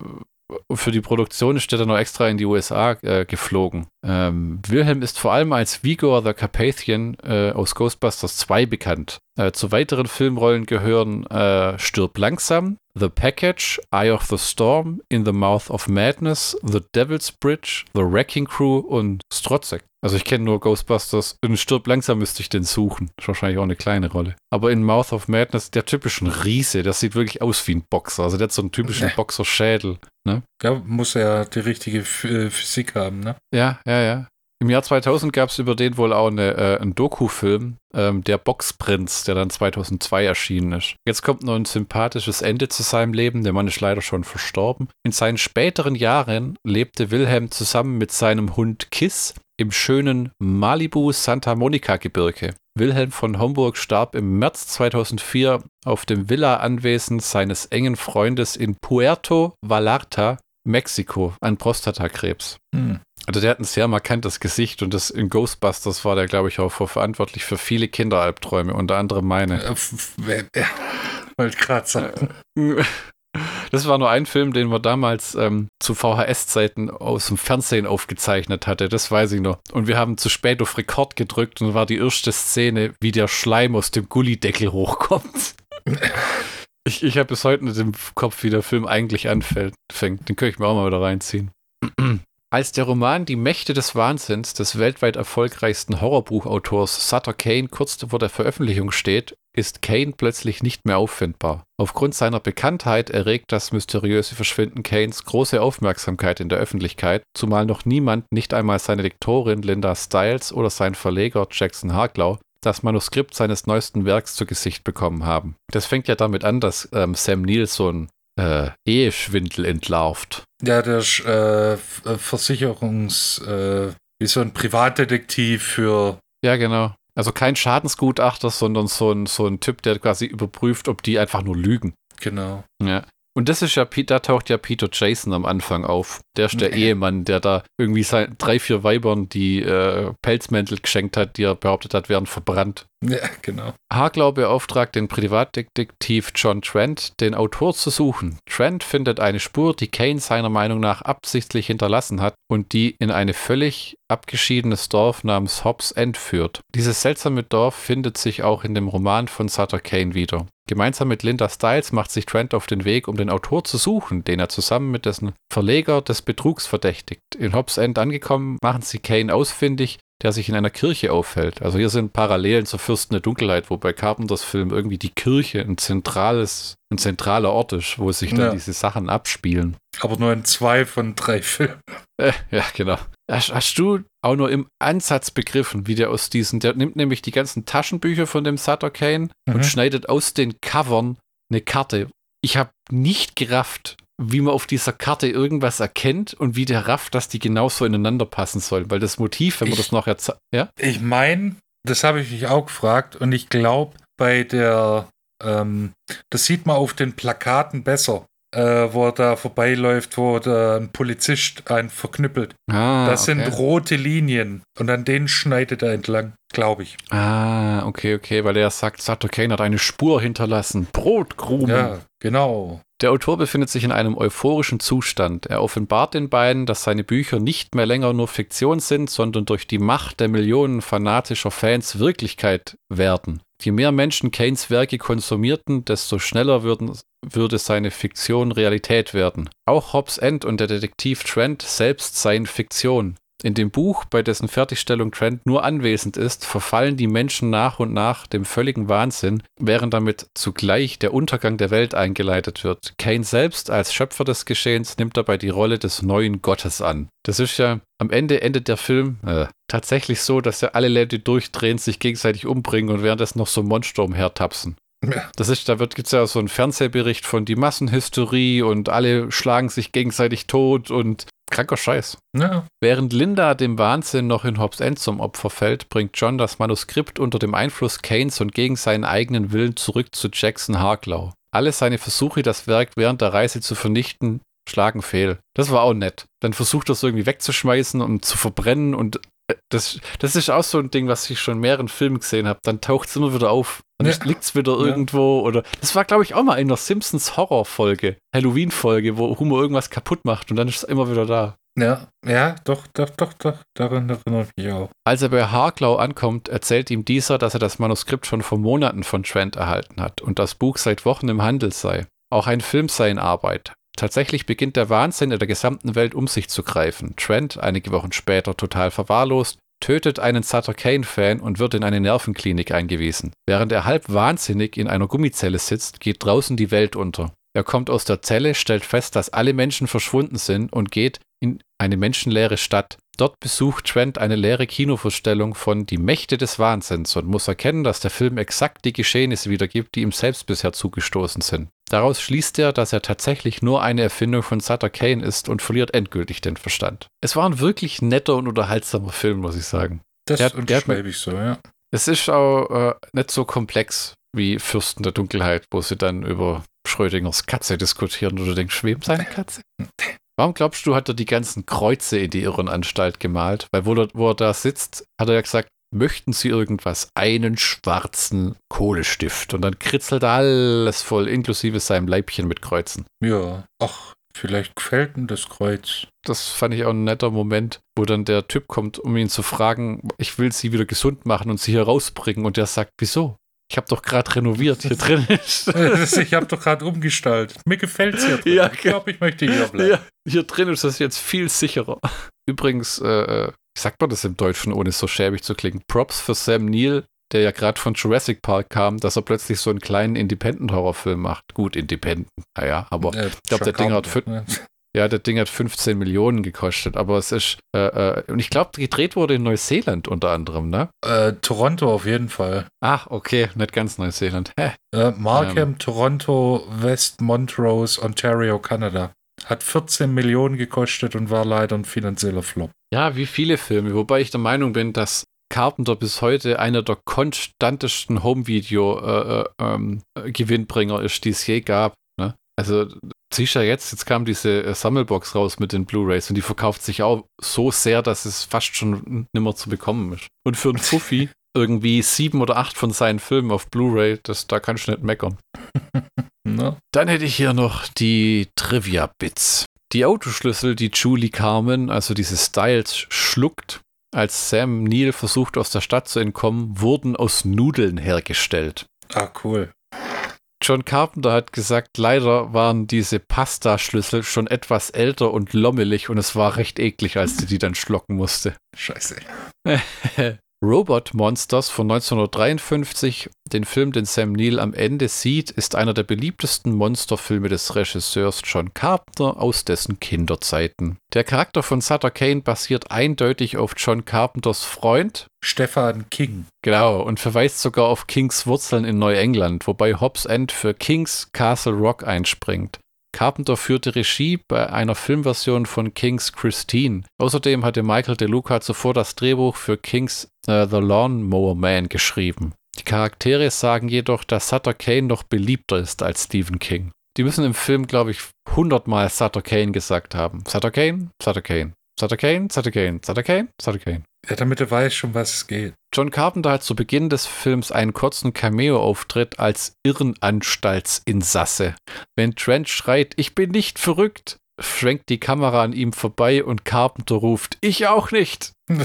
für die Produktion ist er dann noch extra in die USA äh, geflogen. Ähm, Wilhelm ist vor allem als Vigor the Carpathian äh, aus Ghostbusters 2 bekannt. Äh, zu weiteren Filmrollen gehören äh, Stirb langsam, The Package, Eye of the Storm, In the Mouth of Madness, The Devil's Bridge, The Wrecking Crew und Strotzek. Also ich kenne nur Ghostbusters. In Stirb langsam müsste ich den suchen. Ist wahrscheinlich auch eine kleine Rolle. Aber in Mouth of Madness, der typische Riese, der sieht wirklich aus wie ein Boxer. Also der hat so einen typischen. [LAUGHS] Boxerschädel. Ja, muss ja die richtige äh, Physik haben, ne? Ja, ja, ja. Im Jahr 2000 gab es über den wohl auch eine, äh, einen Doku-Film, ähm, der Boxprinz, der dann 2002 erschienen ist. Jetzt kommt noch ein sympathisches Ende zu seinem Leben. Der Mann ist leider schon verstorben. In seinen späteren Jahren lebte Wilhelm zusammen mit seinem Hund Kiss im schönen Malibu Santa Monica Gebirge. Wilhelm von Homburg starb im März 2004 auf dem Villa-Anwesen seines engen Freundes in Puerto Vallarta, Mexiko, an Prostatakrebs. Hm. Also der hat ein sehr markantes Gesicht und das in Ghostbusters war der, glaube ich, auch verantwortlich für viele Kinderalbträume, unter anderem meine. Äh, ja, Wollte gerade sagen. [LAUGHS] Das war nur ein Film, den man damals ähm, zu VHS-Zeiten aus dem Fernsehen aufgezeichnet hatte, das weiß ich noch. Und wir haben zu spät auf Rekord gedrückt und war die erste Szene, wie der Schleim aus dem Gullideckel hochkommt. [LAUGHS] Ich, ich habe bis heute nicht im Kopf, wie der Film eigentlich anfängt. Fängt. Den könnte ich mir auch mal wieder reinziehen. Als der Roman Die Mächte des Wahnsinns des weltweit erfolgreichsten Horrorbuchautors Sutter Kane kurz vor der Veröffentlichung steht, ist Kane plötzlich nicht mehr auffindbar. Aufgrund seiner Bekanntheit erregt das mysteriöse Verschwinden Kanes große Aufmerksamkeit in der Öffentlichkeit, zumal noch niemand, nicht einmal seine Lektorin Linda Stiles oder sein Verleger Jackson Harklau, das Manuskript seines neuesten Werks zu Gesicht bekommen haben. Das fängt ja damit an, dass ähm, Sam Neill so ein äh, Eheschwindel entlarvt. Ja, der äh, Versicherungs, äh, wie so ein Privatdetektiv für. Ja, genau. Also kein Schadensgutachter, sondern so ein, so ein Typ, der quasi überprüft, ob die einfach nur lügen. Genau. Ja. Und das ist ja, da taucht ja Peter Jason am Anfang auf. Der ist der Ehemann, der da irgendwie sein, drei, vier Weibern die äh, Pelzmäntel geschenkt hat, die er behauptet hat, wären verbrannt. Ja, genau. Harglau beauftragt den Privatdetektiv John Trent, den Autor zu suchen. Trent findet eine Spur, die Kane seiner Meinung nach absichtlich hinterlassen hat und die in ein völlig abgeschiedenes Dorf namens Hobbs End führt. Dieses seltsame Dorf findet sich auch in dem Roman von Sutter Kane wieder. Gemeinsam mit Linda Stiles macht sich Trent auf den Weg, um den Autor zu suchen, den er zusammen mit dessen Verleger des Betrugs verdächtigt. In Hobbs End angekommen, machen sie Kane ausfindig, der sich in einer Kirche aufhält. Also hier sind Parallelen zur Fürsten der Dunkelheit, wo bei Carpenters Film irgendwie die Kirche ein zentrales, ein zentraler Ort ist, wo sich dann ja. diese Sachen abspielen. Aber nur in zwei von drei Filmen. Äh, ja, genau. Hast, hast, du auch nur im Ansatz begriffen, wie der aus diesen, der nimmt nämlich die ganzen Taschenbücher von dem Sutter Kane mhm. und schneidet aus den Covern eine Karte. Ich habe nicht gerafft, wie man auf dieser Karte irgendwas erkennt und wie der rafft, dass die genauso ineinander passen sollen. Weil das Motiv, wenn man ich, das nachher. Ja? Ich meine, das habe ich mich auch gefragt und ich glaube, bei der. Ähm, das sieht man auf den Plakaten besser. Äh, wo er da vorbeiläuft, wo der ein Polizist einen verknüppelt. Ah, das okay. sind rote Linien und an denen schneidet er entlang, glaube ich. Ah, okay, okay, weil er sagt, Sato Kane hat eine Spur hinterlassen. Brotkrumen. Ja, genau. Der Autor befindet sich in einem euphorischen Zustand. Er offenbart den beiden, dass seine Bücher nicht mehr länger nur Fiktion sind, sondern durch die Macht der Millionen fanatischer Fans Wirklichkeit werden. Je mehr Menschen Keynes Werke konsumierten, desto schneller würden, würde seine Fiktion Realität werden. Auch Hobbs End und der Detektiv Trent selbst seien Fiktion. In dem Buch, bei dessen Fertigstellung Trent nur anwesend ist, verfallen die Menschen nach und nach dem völligen Wahnsinn, während damit zugleich der Untergang der Welt eingeleitet wird. Kane selbst als Schöpfer des Geschehens nimmt dabei die Rolle des neuen Gottes an. Das ist ja am Ende endet der Film äh, tatsächlich so, dass ja alle Leute durchdrehen, sich gegenseitig umbringen und währenddessen noch so Monster umhertapsen. Das ist, da wird gibt's ja so einen Fernsehbericht von die Massenhysterie und alle schlagen sich gegenseitig tot und Kranker Scheiß. Ja. Während Linda dem Wahnsinn noch in Hobbs End zum Opfer fällt, bringt John das Manuskript unter dem Einfluss Keynes und gegen seinen eigenen Willen zurück zu Jackson Harklau. Alle seine Versuche, das Werk während der Reise zu vernichten, schlagen fehl. Das war auch nett. Dann versucht er es irgendwie wegzuschmeißen und zu verbrennen und das, das ist auch so ein Ding, was ich schon in mehreren Filmen gesehen habe. Dann taucht es immer wieder auf. Dann ja. liegt es wieder irgendwo. Ja. Oder das war, glaube ich, auch mal in der Simpsons Horror-Folge, Halloween-Folge, wo Humor irgendwas kaputt macht und dann ist es immer wieder da. Ja, ja, doch, doch, doch, doch, daran erinnere ich mich auch. Als er bei Harklau ankommt, erzählt ihm dieser, dass er das Manuskript schon vor Monaten von Trent erhalten hat und das Buch seit Wochen im Handel sei. Auch ein Film sei in Arbeit. Tatsächlich beginnt der Wahnsinn in der gesamten Welt um sich zu greifen. Trent, einige Wochen später total verwahrlost, tötet einen Sutter Kane-Fan und wird in eine Nervenklinik eingewiesen. Während er halb wahnsinnig in einer Gummizelle sitzt, geht draußen die Welt unter. Er kommt aus der Zelle, stellt fest, dass alle Menschen verschwunden sind und geht in eine menschenleere Stadt. Dort besucht Trent eine leere Kinovorstellung von Die Mächte des Wahnsinns und muss erkennen, dass der Film exakt die Geschehnisse wiedergibt, die ihm selbst bisher zugestoßen sind. Daraus schließt er, dass er tatsächlich nur eine Erfindung von Sutter Kane ist und verliert endgültig den Verstand. Es war ein wirklich netter und unterhaltsamer Film, muss ich sagen. Das der, unterschreibe ich so, ja. Es ist auch äh, nicht so komplex wie Fürsten der Dunkelheit, wo sie dann über Schrödingers Katze diskutieren oder denkst, wem seine Katze? [LAUGHS] Warum glaubst du, hat er die ganzen Kreuze in die Irrenanstalt gemalt? Weil wo er, wo er da sitzt, hat er ja gesagt, möchten Sie irgendwas? Einen schwarzen Kohlestift. Und dann kritzelt alles voll, inklusive seinem Leibchen mit Kreuzen. Ja, ach, vielleicht gefällt ihm das Kreuz. Das fand ich auch ein netter Moment, wo dann der Typ kommt, um ihn zu fragen, ich will sie wieder gesund machen und sie hier rausbringen. Und der sagt, wieso? Ich habe doch gerade renoviert hier drin. [LAUGHS] ich habe doch gerade umgestaltet. Mir gefällt es hier drin. Ja, ich glaube, ich möchte hier bleiben. Ja, hier drin ist das jetzt viel sicherer. Übrigens, äh, äh, wie sagt man das im Deutschen, ohne so schäbig zu klingen? Props für Sam Neill, der ja gerade von Jurassic Park kam, dass er plötzlich so einen kleinen Independent-Horrorfilm macht. Gut, Independent, naja, aber äh, ich glaube, der Ding hat. Ne? Ja, das Ding hat 15 Millionen gekostet, aber es ist, äh, äh, und ich glaube, gedreht wurde in Neuseeland unter anderem, ne? Äh, Toronto auf jeden Fall. Ach, okay, nicht ganz Neuseeland. Hä? [LAUGHS] Äh, Markham, Toronto, West Montrose, Ontario, Kanada. Hat 14 Millionen gekostet und war leider ein finanzieller Flop. Ja, wie viele Filme, wobei ich der Meinung bin, dass Carpenter bis heute einer der konstantesten Home-Video-Gewinnbringer äh, äh, ist, die es je gab. Ne? Also siehst ja jetzt, jetzt kam diese äh, Sammelbox raus mit den Blu-Rays und die verkauft sich auch so sehr, dass es fast schon nimmer zu bekommen ist. Und für einen [LAUGHS] Fuffi irgendwie sieben oder acht von seinen Filmen auf Blu-ray, das da kannst du nicht meckern. [LAUGHS] no. Dann hätte ich hier noch die Trivia-Bits. Die Autoschlüssel, die Julie Carmen, also diese Styles, schluckt, als Sam Neill versucht aus der Stadt zu entkommen, wurden aus Nudeln hergestellt. Ah, cool. John Carpenter hat gesagt, leider waren diese Pasta-Schlüssel schon etwas älter und lommelig und es war recht eklig, als sie die dann schlocken musste. Scheiße. [LAUGHS] Robot Monsters von 1953, den Film, den Sam Neill am Ende sieht, ist einer der beliebtesten Monsterfilme des Regisseurs John Carpenter aus dessen Kinderzeiten. Der Charakter von Sutter Kane basiert eindeutig auf John Carpenters Freund Stefan King. Genau, und verweist sogar auf Kings Wurzeln in Neuengland, wobei Hobbs End für Kings Castle Rock einspringt. Carpenter führte Regie bei einer Filmversion von Kings Christine. Außerdem hatte Michael DeLuca zuvor das Drehbuch für Kings uh, The Lawnmower Man geschrieben. Die Charaktere sagen jedoch, dass Sutter Kane noch beliebter ist als Stephen King. Die müssen im Film, glaube ich, hundertmal Sutter Kane gesagt haben. Sutter Kane, Sutter Kane, Sutter Kane, Sutter Kane, Sutter Kane, Sutter Kane. Ja, damit er weiß schon, was es geht. John Carpenter hat zu Beginn des Films einen kurzen Cameo-Auftritt als Irrenanstaltsinsasse. Wenn Trent schreit, ich bin nicht verrückt, schwenkt die Kamera an ihm vorbei und Carpenter ruft, ich auch nicht. [LAUGHS]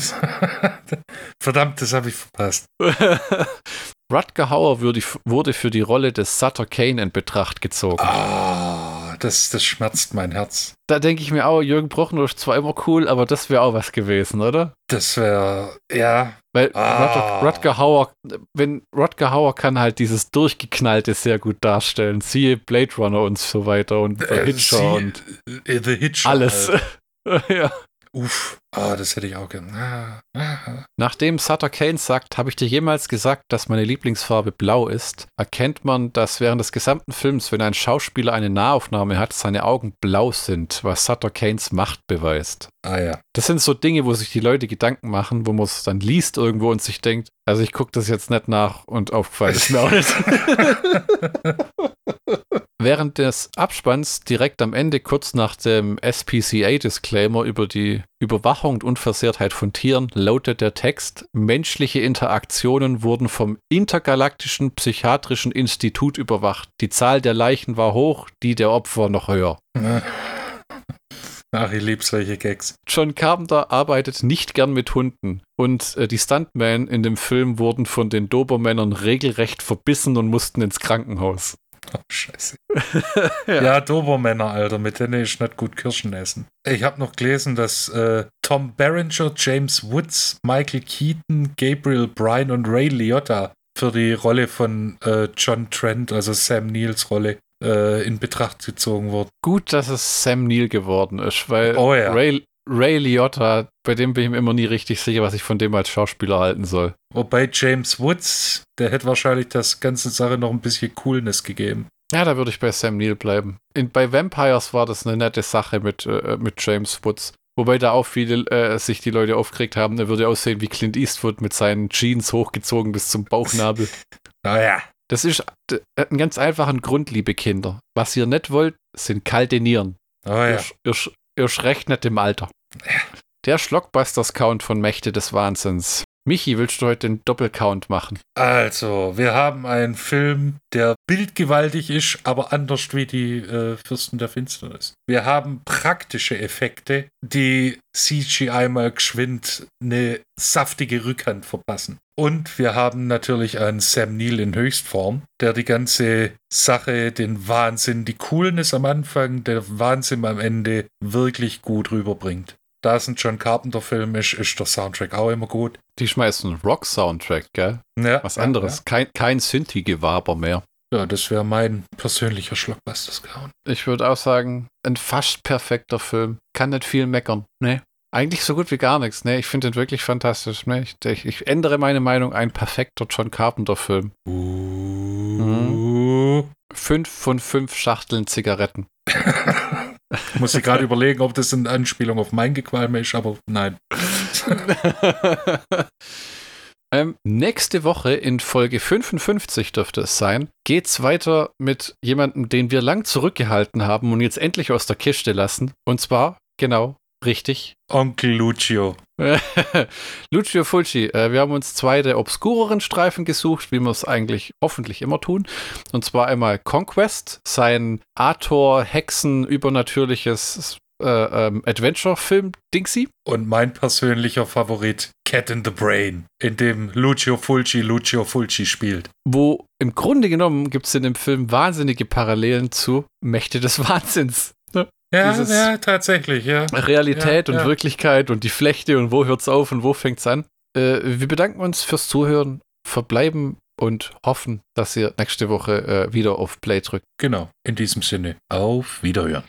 Verdammt, das habe ich verpasst. [LAUGHS] Rutger Hauer wurde für die Rolle des Sutter Kane in Betracht gezogen. Ah, das, das schmerzt mein Herz. Da denke ich mir auch, Jürgen Prochnow ist zwar immer cool, aber das wäre auch was gewesen, oder? Das wäre, ja. Weil ah. Rutger, Hauer, wenn Rutger Hauer kann halt dieses Durchgeknallte sehr gut darstellen. Siehe Blade Runner und so weiter und The äh, Hitcher und äh, The Hitcher. Alles. [LAUGHS] ja. Uff, ah, das hätte ich auch gern. Ah, ah. Nachdem Sutter Kane sagt, habe ich dir jemals gesagt, dass meine Lieblingsfarbe blau ist, erkennt man, dass während des gesamten Films, wenn ein Schauspieler eine Nahaufnahme hat, seine Augen blau sind, was Sutter Kanes Macht beweist. Ah ja. Das sind so Dinge, wo sich die Leute Gedanken machen, wo man es dann liest irgendwo und sich denkt, also ich gucke das jetzt nicht nach und aufgefallen ist mir auch nicht. [LAUGHS] [LAUGHS] Während des Abspanns direkt am Ende, kurz nach dem SPCA-Disclaimer über die Überwachung und Unversehrtheit von Tieren, lautet der Text: Menschliche Interaktionen wurden vom Intergalaktischen Psychiatrischen Institut überwacht. Die Zahl der Leichen war hoch, die der Opfer noch höher. Ach, ich liebe solche Gags. John Carpenter arbeitet nicht gern mit Hunden. Und äh, die Stuntmen in dem Film wurden von den Dobermännern regelrecht verbissen und mussten ins Krankenhaus. Oh, scheiße. [LAUGHS] ja. ja, Dobermänner, Alter, mit denen ich nicht gut Kirschen essen. Ich habe noch gelesen, dass äh, Tom Berenger, James Woods, Michael Keaton, Gabriel Bryan und Ray Liotta für die Rolle von äh, John Trent, also Sam Neils Rolle, äh, in Betracht gezogen wurden. Gut, dass es Sam Neill geworden ist, weil oh, ja. Ray, Ray Liotta, bei dem bin ich mir immer nie richtig sicher, was ich von dem als Schauspieler halten soll. Wobei James Woods, der hätte wahrscheinlich das ganze Sache noch ein bisschen Coolness gegeben. Ja, da würde ich bei Sam Neill bleiben. In, bei Vampires war das eine nette Sache mit, äh, mit James Woods. Wobei da auch viele äh, sich die Leute aufgeregt haben, er würde aussehen wie Clint Eastwood mit seinen Jeans hochgezogen bis zum Bauchnabel. [LAUGHS] naja. Das ist ein ganz einfacher Grund, liebe Kinder. Was ihr nicht wollt, sind kalte Nieren. Oh ja. Ihr, ihr, ihr schreckt nicht im Alter. Der Schlockbusters-Count von Mächte des Wahnsinns. Michi, willst du heute den Doppelcount machen? Also, wir haben einen Film, der bildgewaltig ist, aber anders wie die äh, Fürsten der Finsternis. Wir haben praktische Effekte, die CGI mal geschwind eine saftige Rückhand verpassen. Und wir haben natürlich einen Sam Neill in Höchstform, der die ganze Sache, den Wahnsinn, die Coolness am Anfang, der Wahnsinn am Ende wirklich gut rüberbringt da es ein John Carpenter-Film ist, ist der Soundtrack auch immer gut. Die schmeißen Rock-Soundtrack, gell? Ja. Was anderes. Ja, ja. Kein, kein Synthi-Gewaber mehr. Ja, das wäre mein persönlicher Schlockbuster Scout. Ich würde auch sagen, ein fast perfekter Film. Kann nicht viel meckern. Nee. Eigentlich so gut wie gar nichts. Nee, ich finde den wirklich fantastisch. Nee, ich, ich, ich ändere meine Meinung. Ein perfekter John Carpenter-Film. Uh. Fünf von fünf Schachteln Zigaretten. [LAUGHS] Muss ich gerade überlegen, ob das eine Anspielung auf mein Gequalme ist, aber nein. [LAUGHS] ähm, nächste Woche in Folge 55 dürfte es sein, geht's weiter mit jemandem, den wir lang zurückgehalten haben und jetzt endlich aus der Kiste lassen. Und zwar, genau, richtig, Onkel Lucio. [LAUGHS] Lucio Fulci, äh, wir haben uns zwei der obskureren Streifen gesucht, wie wir es eigentlich hoffentlich immer tun. Und zwar einmal Conquest, sein Ator, Hexen, übernatürliches äh, ähm, Adventure-Film Dingsy. Und mein persönlicher Favorit, Cat in the Brain, in dem Lucio Fulci Lucio Fulci spielt. Wo im Grunde genommen gibt es in dem Film wahnsinnige Parallelen zu Mächte des Wahnsinns. Ja, ja, tatsächlich, ja. Realität Ja, und ja. Wirklichkeit und die Flechte und wo hört's auf und wo fängt's an. Äh, wir bedanken uns fürs Zuhören, verbleiben und hoffen, dass ihr nächste Woche äh, wieder auf Play drückt. Genau, in diesem Sinne. Auf Wiederhören.